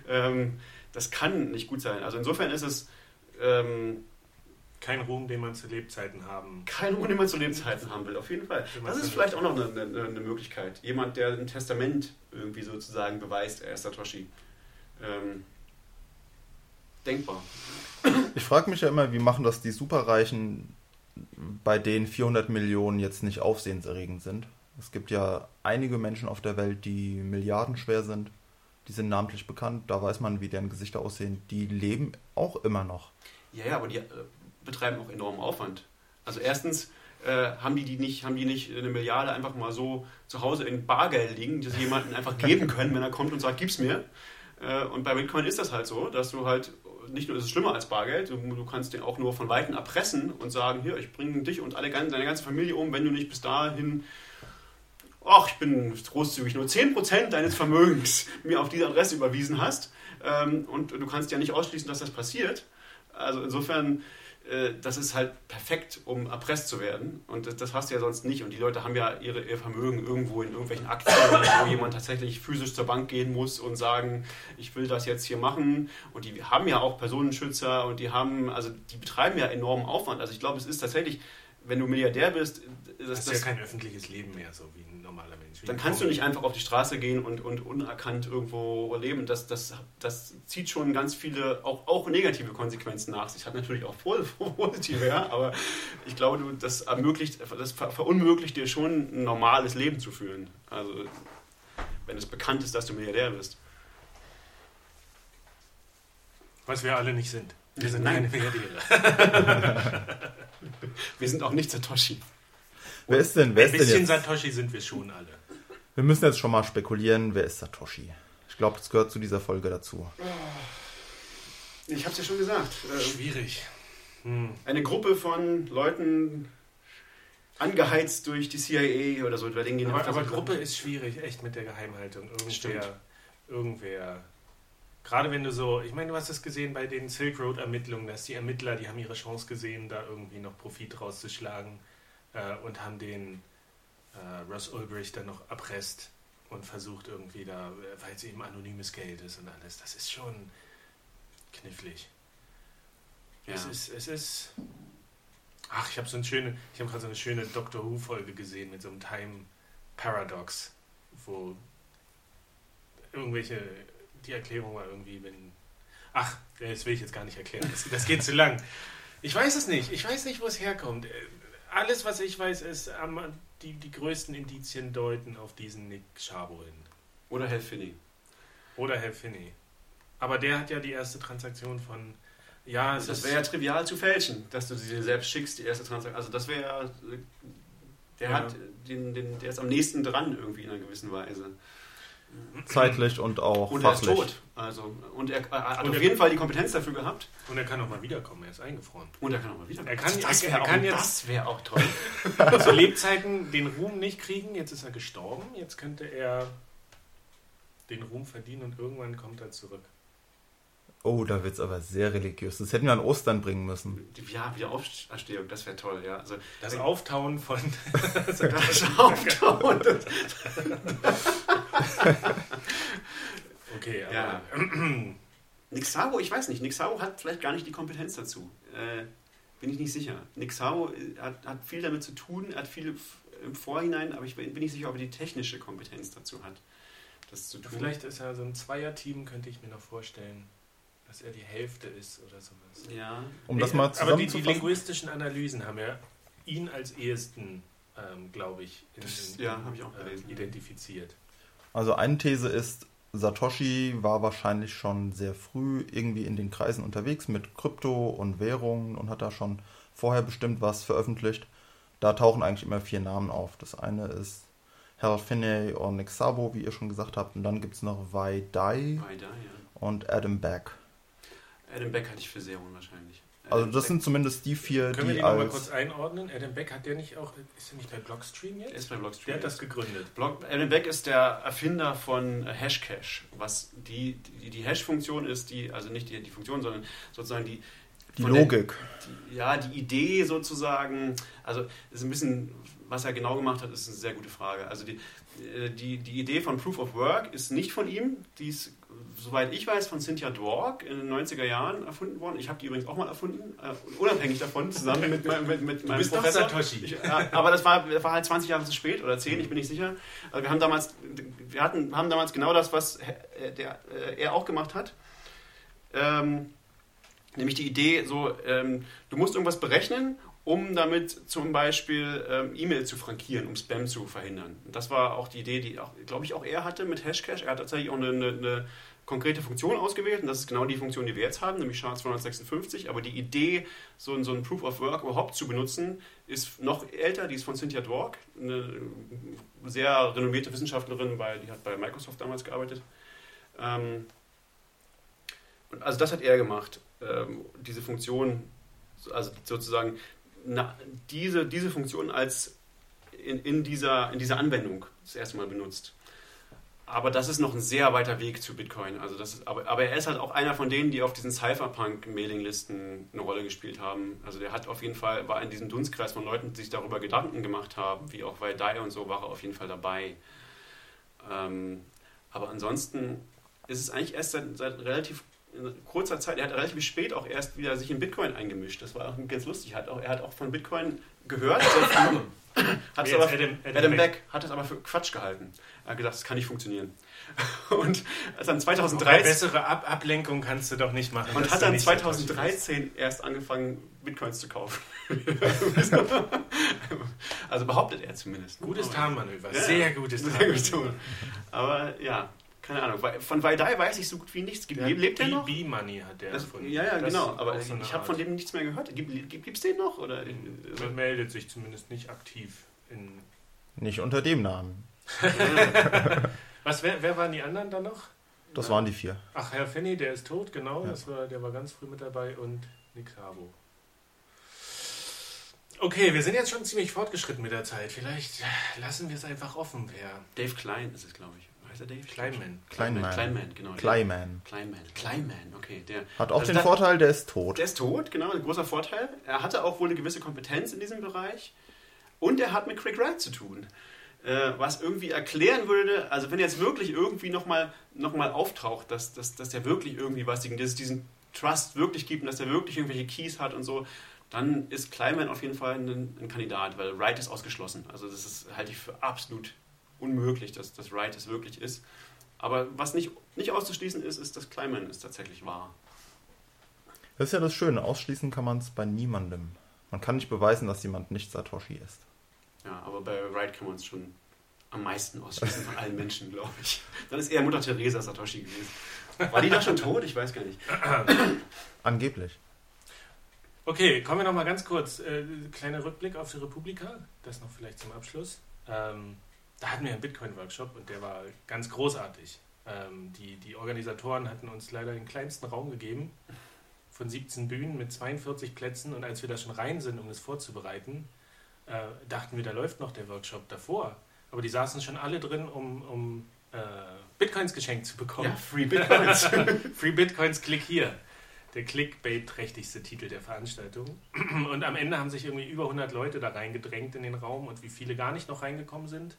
S3: Ähm, das kann nicht gut sein. Also insofern ist es ähm,
S1: kein Ruhm, den man zu Lebzeiten haben.
S3: Kein Ruhm, den man zu Lebzeiten haben will, auf jeden Fall. Das ist vielleicht auch noch eine, eine, eine, Möglichkeit. Jemand, der ein Testament irgendwie sozusagen beweist, er ist Satoshi. Ähm, denkbar.
S2: Ich frage mich ja immer, wie machen das die Superreichen, bei denen 400 Millionen jetzt nicht aufsehenserregend sind? Es gibt ja einige Menschen auf der Welt, die milliardenschwer sind. Die sind namentlich bekannt, da weiß man, wie deren Gesichter aussehen. Die leben auch immer noch.
S3: Ja, ja, aber die äh, betreiben auch enormen Aufwand. Also erstens äh, haben die die nicht, haben die nicht eine Milliarde einfach mal so zu Hause in Bargeld liegen, die sie jemandem einfach geben können, wenn er kommt und sagt, gib's mir. Äh, und bei Bitcoin ist das halt so, dass du halt nicht nur ist es schlimmer als Bargeld, du, du kannst den auch nur von Weitem erpressen und sagen, hier, ich bringe dich und alle, deine ganze Familie um, wenn du nicht bis dahin ach, ich bin großzügig, nur 10% deines Vermögens mir auf diese Adresse überwiesen hast. Ähm, und du kannst ja nicht ausschließen, dass das passiert. Also insofern das ist halt perfekt, um erpresst zu werden. Und das, das, hast du ja sonst nicht. Und die Leute haben ja ihre, ihr Vermögen irgendwo in irgendwelchen Aktien, wo jemand tatsächlich physisch zur Bank gehen muss und sagen, ich will das jetzt hier machen. Und die haben ja auch Personenschützer und die haben, also die betreiben ja enormen Aufwand. Also ich glaube, es ist tatsächlich, wenn du Milliardär bist,
S1: das, das ist ja kein öffentliches Leben mehr, so wie ein normaler Mensch.
S3: Dann kannst du nicht einfach auf die Straße gehen und, und unerkannt irgendwo leben. Das, das, das zieht schon ganz viele, auch, auch negative Konsequenzen nach sich. Hat natürlich auch positive, ja, aber ich glaube, du, das ermöglicht, das verunmöglicht dir schon ein normales Leben zu führen. Also, wenn es bekannt ist, dass du Milliardär bist.
S1: Was wir alle nicht sind. Wir sind Nein. keine Milliardäre.
S3: wir sind auch nicht Satoshi.
S2: Wer ist denn? Wer
S1: Ein
S2: ist
S1: bisschen
S2: denn jetzt?
S1: Satoshi sind wir schon alle.
S2: Wir müssen jetzt schon mal spekulieren, wer ist Satoshi? Ich glaube, das gehört zu dieser Folge dazu.
S3: Ich habe es ja schon gesagt.
S1: Äh, Schwierig.
S3: Hm. Eine Gruppe von Leuten angeheizt durch die CIA oder so.
S1: Bei denen aber aber Gruppe ist schwierig, echt mit der Geheimhaltung. Irgendwer, irgendwer. Gerade wenn du so, ich meine, du hast es gesehen bei den Silk Road Ermittlungen, dass die Ermittler, die haben ihre Chance gesehen, da irgendwie noch Profit rauszuschlagen äh, und haben den äh, Ross Ulbricht dann noch erpresst und versucht irgendwie da, weil es eben anonymes Geld ist und alles. Das ist schon knifflig. Ja. Es ist, es ist. Ach, ich habe so eine schöne, ich habe gerade so eine schöne Doctor Who Folge gesehen mit so einem Time Paradox, wo irgendwelche, die Erklärung war irgendwie, wenn, ach, das will ich jetzt gar nicht erklären, das, das geht zu lang. Ich weiß es nicht, ich weiß nicht, wo es herkommt alles, was ich weiß, ist, die, die größten Indizien deuten auf diesen Nick Schabo hin.
S3: Oder Herr Finney.
S1: Oder Herr Finney. Aber der hat ja die erste Transaktion von. Ja,
S3: das wäre ja trivial zu fälschen, dass du sie selbst schickst, die erste Transaktion. Also das wäre ja. Der ja. hat den, den, der ist am nächsten dran irgendwie in einer gewissen Weise.
S2: Zeitlich und auch
S3: und
S2: fachlich.
S3: er ist tot. Also, und er, er hat und auf jeden Fall die Kompetenz dafür gehabt.
S1: Und er kann auch mal wiederkommen, er ist eingefroren.
S3: Und er kann auch mal wiederkommen.
S1: Er kann,
S3: das
S1: wäre auch,
S3: das wär auch toll.
S1: Zu Lebzeiten den Ruhm nicht kriegen, jetzt ist er gestorben, jetzt könnte er den Ruhm verdienen und irgendwann kommt er zurück.
S2: Oh, da wird es aber sehr religiös. Das hätten wir an Ostern bringen müssen.
S3: Ja, wieder Auferstehung, das wäre toll, ja. Also,
S1: das Auftauen von. das
S3: Auftauen.
S1: okay, aber.
S3: Ja. Nixaro, ich weiß nicht. Nixaro hat vielleicht gar nicht die Kompetenz dazu. Äh, bin ich nicht sicher. Nixaro äh, hat, hat viel damit zu tun, hat viel im Vorhinein, aber ich bin nicht sicher, ob er die technische Kompetenz dazu hat. Das zu tun.
S1: Vielleicht ist er so ein Zweierteam, könnte ich mir noch vorstellen dass er die Hälfte ist oder sowas.
S3: Ja.
S2: Um das mal
S1: Aber die, die linguistischen Analysen haben ja ihn als ehesten, ähm, glaube ich,
S3: in, in, ja, ich auch
S1: äh, identifiziert.
S2: Also eine These ist, Satoshi war wahrscheinlich schon sehr früh irgendwie in den Kreisen unterwegs mit Krypto und Währungen und hat da schon vorher bestimmt was veröffentlicht. Da tauchen eigentlich immer vier Namen auf. Das eine ist Harold Finney und Nick Sabo, wie ihr schon gesagt habt. Und dann gibt es noch Wai Dai,
S3: Wai Dai ja.
S2: und Adam Beck.
S3: Adam Beck halte ich für sehr unwahrscheinlich.
S2: Also das sind zumindest die vier,
S1: Können
S2: die
S1: wir die nochmal kurz einordnen? Adam Beck hat der nicht auch, ist er nicht bei Blockstream jetzt?
S3: Er ist bei Blockstream.
S1: Der hat das gegründet.
S3: Block, Adam Beck ist der Erfinder von Hashcash, was die, die, die Hash-Funktion ist, die, also nicht die, die Funktion, sondern sozusagen die
S2: Die
S3: von der-
S2: Logik.
S3: die, ja, die Idee sozusagen, also ist ein bisschen, was er genau gemacht hat, ist eine sehr gute Frage. Also die, äh, die, die Idee von Proof of Work ist nicht von ihm, die ist, soweit ich weiß, von Cynthia Dwork in den 90er Jahren erfunden worden. Ich habe die übrigens auch mal erfunden, äh, unabhängig davon, zusammen mit, meinem- mit, mit meinem Professor.
S1: Satoshi.
S3: Ich, ja, aber das war, war halt 20 Jahre zu spät oder 10, ich bin nicht sicher. Also wir haben damals, wir hatten, haben damals genau das, was äh, der, äh, er auch gemacht hat. Ähm, Nämlich die Idee, so, ähm, du musst irgendwas berechnen, um damit zum Beispiel ähm, E-Mail zu frankieren, um Spam zu verhindern. Und das war auch die Idee, die, glaube ich, auch er hatte mit Hashcash. Er hat tatsächlich auch eine, eine, eine konkrete Funktion ausgewählt und das ist genau die Funktion, die wir jetzt haben, nämlich SHA-256. Aber die Idee, so, ein- so ein Proof of Work überhaupt zu benutzen, ist noch älter. Die ist von Cynthia Dwork, eine sehr renommierte Wissenschaftlerin, bei, die hat bei Microsoft damals gearbeitet. Ähm, also das hat er gemacht, ähm, diese Funktion, also sozusagen na, diese, diese Funktion als in, in, dieser, in dieser Anwendung das erste Mal benutzt. Aber das ist noch ein sehr weiter Weg zu Bitcoin. Also das ist, aber, aber er ist halt auch einer von denen, die auf diesen Cypherpunk-Mailinglisten eine Rolle gespielt haben. Also der hat auf jeden Fall, war in diesem Dunstkreis von Leuten, die sich darüber Gedanken gemacht haben, wie auch bei Dai und so, war er auf jeden Fall dabei. Ähm, aber ansonsten ist es eigentlich erst seit, seit relativ in kurzer Zeit, er hat relativ spät auch erst wieder sich in Bitcoin eingemischt. Das war auch ganz lustig. Er hat auch, er hat auch von Bitcoin gehört, hat es aber? Adam,
S1: Adam-
S3: Adam, Beck hat es aber für Quatsch gehalten. Er hat gedacht, das kann nicht funktionieren. Und als dann
S1: Eine
S3: 2013
S1: bessere Ab Ablenkung kannst du doch nicht machen.
S3: und hat dann
S1: nicht Satoshi bist.
S3: 2013 erst angefangen, Bitcoins zu kaufen. also behauptet er zumindest.
S1: Gutes
S3: Aber-
S1: Tarnmanöver,
S3: Ja,
S1: sehr gutes Tarnmanöver.
S3: Aber ja, keine Ahnung. Von Vaidai weiß ich so gut wie nichts. Gibt, lebt der noch?
S1: B-Money hat der
S3: Das,
S1: erfunden.
S3: ja, ja,
S1: Das
S3: genau. Aber
S1: so
S3: ich habe von dem nichts mehr gehört. Gibt es den noch? Oder,
S1: Man meldet sich zumindest nicht aktiv in.
S2: Nicht unter dem Namen.
S1: Was, wer, wer waren die anderen da noch?
S2: Das waren die vier.
S1: Ach, Herr Fenny, der ist tot, genau.
S2: Ja.
S1: Das war, der war ganz früh mit dabei und Nick Sabo. Okay, wir sind jetzt schon ziemlich fortgeschritten mit der Zeit. Vielleicht lassen wir es einfach offen, wer.
S3: Dave Klein ist es, glaube ich. Heißt er Dave?
S1: Kleinman.
S2: Kleinman.
S3: Kleinman, genau.
S2: Kleiman.
S3: Kleinman. Kleinman, okay. Der,
S2: Hat auch
S3: Also
S2: den
S3: da-
S2: Vorteil, der ist tot.
S3: Der ist tot, genau, ein großer Vorteil. Er hatte auch wohl eine gewisse Kompetenz in diesem Bereich. Und er hat mit Craig Wright zu tun. Äh, was irgendwie erklären würde, also wenn er jetzt wirklich irgendwie nochmal noch mal auftaucht, dass, dass, dass der wirklich irgendwie was, dass es diesen Trust wirklich gibt und dass er wirklich irgendwelche Keys hat und so, dann ist Kleiman auf jeden Fall ein, ein Kandidat, weil Wright ist ausgeschlossen. Also das ist, halte ich für absolut unmöglich, dass, dass Wright es wirklich ist. Aber was nicht, nicht auszuschließen ist, ist, dass Kleiman es tatsächlich war.
S2: Das ist ja das Schöne. Ausschließen kann man es bei niemandem. Man kann nicht beweisen, dass jemand nicht Satoshi ist.
S3: Ja, aber bei Wright kann man es schon am meisten ausschließen von allen Menschen, glaube ich. Dann ist eher Mutter Teresa Satoshi gewesen. War die da schon tot? Ich weiß gar nicht.
S2: Angeblich.
S1: Okay, kommen wir noch mal ganz kurz. Äh, kleiner Rückblick auf die Republika. Das noch vielleicht zum Abschluss. Ähm, da hatten wir einen Bitcoin-Workshop und der war ganz großartig. Ähm, die, die Organisatoren hatten uns leider den kleinsten Raum gegeben von 17 Bühnen mit 42 Plätzen und als wir da schon rein sind, um das vorzubereiten, äh, dachten wir, da läuft noch der Workshop davor. Aber die saßen schon alle drin, um, um äh, Bitcoins geschenkt zu bekommen.
S3: Ja, Free Bitcoins.
S1: Free Bitcoins, klick hier. Der Clickbait-trächtigste Titel der Veranstaltung. Und am Ende haben sich irgendwie über 100 Leute da reingedrängt in den Raum und wie viele gar nicht noch reingekommen sind,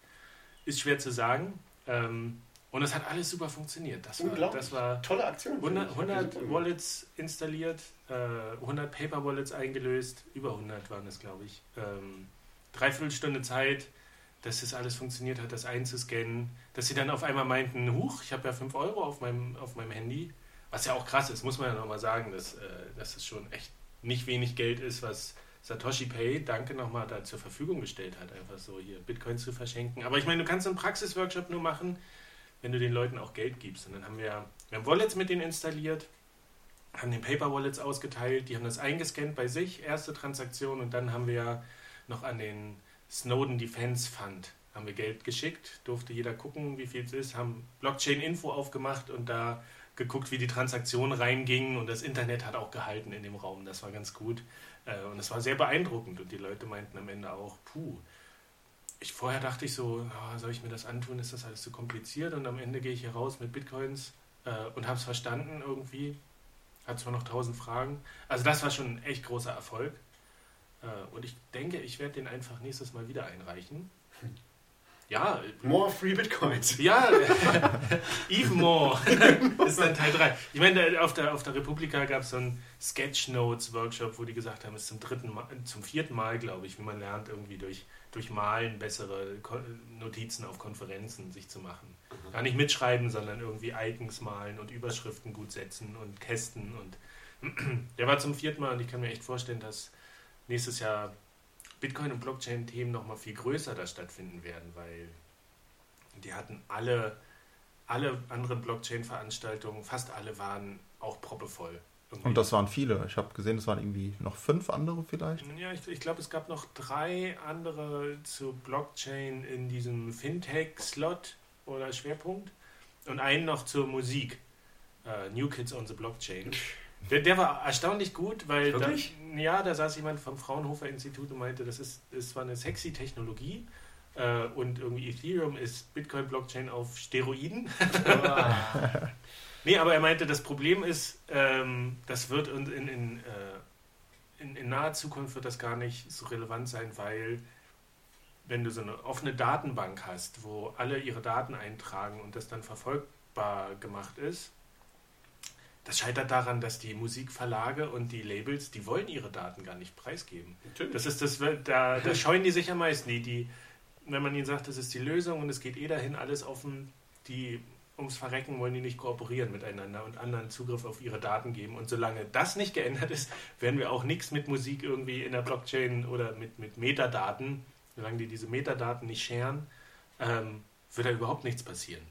S1: ist schwer zu sagen. Ähm, Und es hat alles super funktioniert. Das war, das war
S3: Tolle Aktion.
S1: 100,
S3: finde ich.
S1: 100
S3: Super.
S1: Wallets installiert, äh, 100 Paper Wallets eingelöst, über 100 waren es, glaube ich. Ähm, dreiviertel Stunde Zeit, dass das alles funktioniert hat, das einzuscannen, dass sie dann auf einmal meinten, huch, ich habe ja 5 Euro auf meinem, auf meinem Handy, was ja auch krass ist, muss man ja nochmal sagen, dass, äh, dass es schon echt nicht wenig Geld ist, was Satoshi Pay, danke nochmal, da zur Verfügung gestellt hat, einfach so hier Bitcoin zu verschenken. Aber ich meine, du kannst einen Praxisworkshop nur machen, wenn du den Leuten auch Geld gibst. Und dann haben wir, wir haben Wallets mit denen installiert, haben den Paper Wallets ausgeteilt, die haben das eingescannt bei sich, erste Transaktion. Und dann haben wir noch an den Snowden Defense Fund haben wir Geld geschickt, durfte jeder gucken, wie viel es ist, haben Blockchain-Info aufgemacht und da geguckt, wie die Transaktion reinging. Und das Internet hat auch gehalten in dem Raum, das war ganz gut und es war sehr beeindruckend und die Leute meinten am Ende auch, puh, ich vorher dachte ich so, ah, soll ich mir das antun, ist das alles zu kompliziert und am Ende gehe ich hier raus mit Bitcoins äh, und habe es verstanden irgendwie. hat zwar noch tausend Fragen. Also das war schon ein echt großer Erfolg. Äh, und ich denke, ich werde den einfach nächstes Mal wieder einreichen. Ja.
S3: More free Bitcoins.
S1: Ja, even more ist dann Teil 3. Ich meine, auf der, auf der Republika gab es so einen Sketchnotes-Workshop, wo die gesagt haben, es ist zum dritten Mal, zum vierten Mal, glaube ich, wie man lernt, irgendwie durch, durch Malen bessere Notizen auf Konferenzen sich zu machen. Mhm. Gar nicht mitschreiben, sondern irgendwie Icons malen und Überschriften gut setzen und Kästen. Und der war zum vierten Mal und ich kann mir echt vorstellen, dass nächstes Jahr Bitcoin- und Blockchain-Themen noch mal viel größer da stattfinden werden, weil die hatten alle, alle anderen Blockchain-Veranstaltungen, fast alle waren auch proppevoll.
S2: Irgendwie. Und das waren viele. Ich habe gesehen, es waren irgendwie noch fünf andere vielleicht.
S1: Ja, ich, ich glaube, es gab noch drei andere zu Blockchain in diesem Fintech-Slot oder Schwerpunkt und einen noch zur Musik. Uh, New Kids on the Blockchain. Der, der war erstaunlich gut, weil da, ja, da saß jemand vom Fraunhofer Institut und meinte, das ist, das war eine sexy Technologie äh, und irgendwie Ethereum ist Bitcoin-Blockchain auf Steroiden. nee, aber er meinte, das Problem ist, ähm, das wird in, in, in, äh, in, in naher Zukunft wird das gar nicht so relevant sein, weil wenn du so eine offene Datenbank hast, wo alle ihre Daten eintragen und das dann verfolgbar gemacht ist, das scheitert daran, dass die Musikverlage und die Labels, die wollen ihre Daten gar nicht preisgeben. Natürlich. Das ist das, da, da scheuen die sich am meisten. Die, die, wenn man ihnen sagt, das ist die Lösung und es geht eh dahin, alles offen, die ums Verrecken wollen die nicht kooperieren miteinander und anderen Zugriff auf ihre Daten geben. Und solange das nicht geändert ist, werden wir auch nichts mit Musik irgendwie in der Blockchain oder mit, mit Metadaten, solange die diese Metadaten nicht scheren, ähm, wird da überhaupt nichts passieren.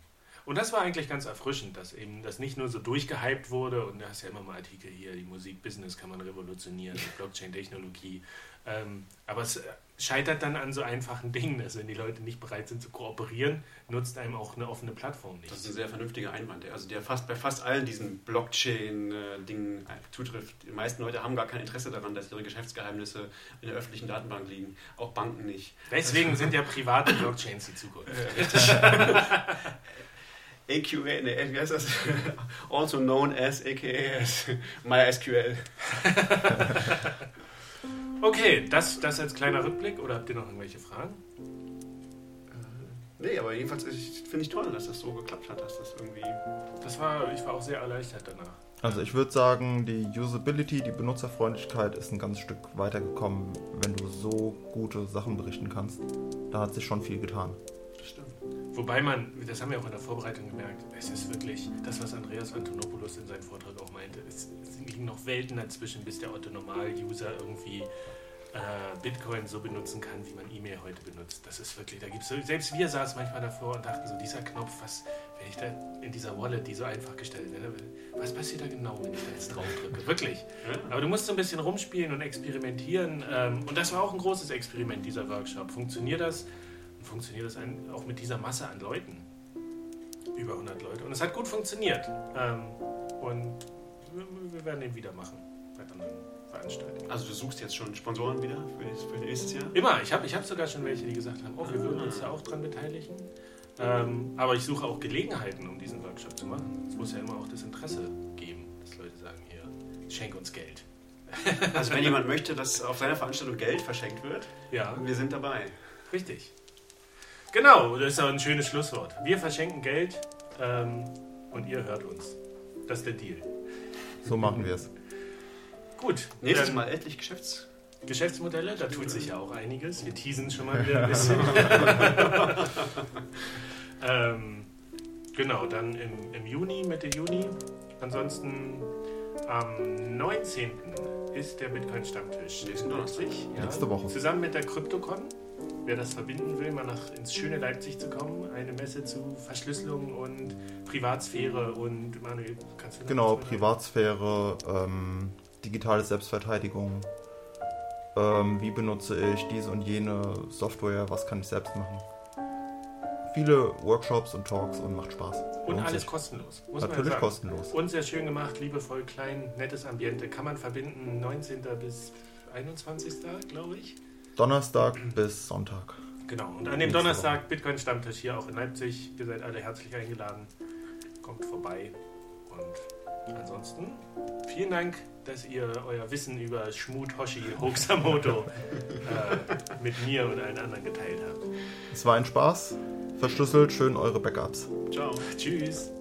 S1: Und das war eigentlich ganz erfrischend, dass eben das nicht nur so durchgehypt wurde und da hast ja immer mal Artikel hier, die Musikbusiness kann man revolutionieren, Blockchain-Technologie. Ähm, aber es scheitert dann an so einfachen Dingen, dass wenn die Leute nicht bereit sind zu kooperieren, nutzt einem auch eine offene Plattform nicht.
S3: Das ist ein sehr vernünftiger Einwand, also der fast bei fast allen diesen Blockchain-Dingen zutrifft. Die meisten Leute haben gar kein Interesse daran, dass ihre Geschäftsgeheimnisse in der öffentlichen Datenbank liegen. Auch Banken nicht.
S1: Deswegen sind ja private Blockchains die Zukunft. Richtig.
S3: AQA, ne, wie heißt das? also known as AKA as MySQL.
S1: okay, das, das als kleiner Rückblick oder habt ihr noch irgendwelche Fragen?
S3: Nee, aber jedenfalls finde ich toll, dass das so geklappt hat, dass das irgendwie.
S1: Das war, ich war auch sehr erleichtert danach.
S2: Also ich würde sagen, die Usability, die Benutzerfreundlichkeit ist ein ganz Stück weitergekommen, wenn du so gute Sachen berichten kannst. Da hat sich schon viel getan.
S1: Wobei man, das haben wir auch in der Vorbereitung gemerkt, es ist wirklich das, was Andreas Antonopoulos in seinem Vortrag auch meinte. Es, es liegen noch Welten dazwischen, bis der Otto-Normal-User irgendwie äh, Bitcoin so benutzen kann, wie man E-Mail heute benutzt. Das ist wirklich, da gibt es selbst wir saßen manchmal davor und dachten so, dieser Knopf, was, wenn ich da in dieser Wallet, die so einfach gestellt wird, was passiert da genau, wenn ich da jetzt drauf drücke? Wirklich. Aber du musst so ein bisschen rumspielen und experimentieren. Ähm, und das war auch ein großes Experiment, dieser Workshop. Funktioniert das? Funktioniert das auch mit dieser Masse an Leuten. Über 100 Leute. Und es hat gut funktioniert. Ähm, und wir werden den wieder machen bei anderen Veranstaltungen.
S3: Also du suchst jetzt schon Sponsoren wieder für, für nächstes Jahr?
S1: Immer. Ich habe ich hab sogar schon welche, die gesagt haben, oh, wir würden uns da auch dran beteiligen. Ähm, aber ich suche auch Gelegenheiten, um diesen Workshop zu machen. Es muss ja immer auch das Interesse geben, dass Leute sagen, hier, schenk uns Geld.
S3: Also wenn jemand möchte, dass auf seiner Veranstaltung Geld verschenkt wird,
S1: ja.
S3: wir sind dabei.
S1: Richtig. Genau, das ist auch ein schönes Schlusswort. Wir verschenken Geld ähm, und ihr hört uns. Das ist der Deal.
S2: So machen wir es.
S1: Gut.
S3: Nächstes Mal endlich Geschäfts
S1: Geschäftsmodelle, da tut sich ja auch einiges. Wir teasen schon mal wieder ein bisschen. ähm, genau, dann im, im Juni, Mitte Juni. Ansonsten am 19. ist der Bitcoin-Stammtisch.
S3: Nächsten Donnerstag.
S1: Ja, Nächste Woche. Zusammen mit der CryptoCon wer das verbinden will, mal nach, ins schöne Leipzig zu kommen, eine Messe zu Verschlüsselung und Privatsphäre und Manuel,
S2: kannst du Genau, Privatsphäre, ähm, digitale Selbstverteidigung. Ähm, wie benutze ich diese und jene Software? Was kann ich selbst machen? Viele Workshops und Talks und macht Spaß.
S1: Und Lohnt alles sich. kostenlos.
S2: Natürlich kostenlos.
S1: Und sehr schön gemacht, liebevoll, klein, nettes Ambiente. Kann man verbinden, 19. bis 21. glaube ich.
S2: Donnerstag bis Sonntag.
S1: Genau, und an dem Donnerstag Bitcoin-Stammtisch hier auch in Leipzig. Ihr seid alle herzlich eingeladen. Kommt vorbei und ansonsten vielen Dank, dass ihr euer Wissen über Schmut Hoshi Hokusamoto äh, mit mir und allen anderen geteilt habt.
S2: Es war ein Spaß. Verschlüsselt schön eure Backups.
S3: Ciao.
S1: Tschüss.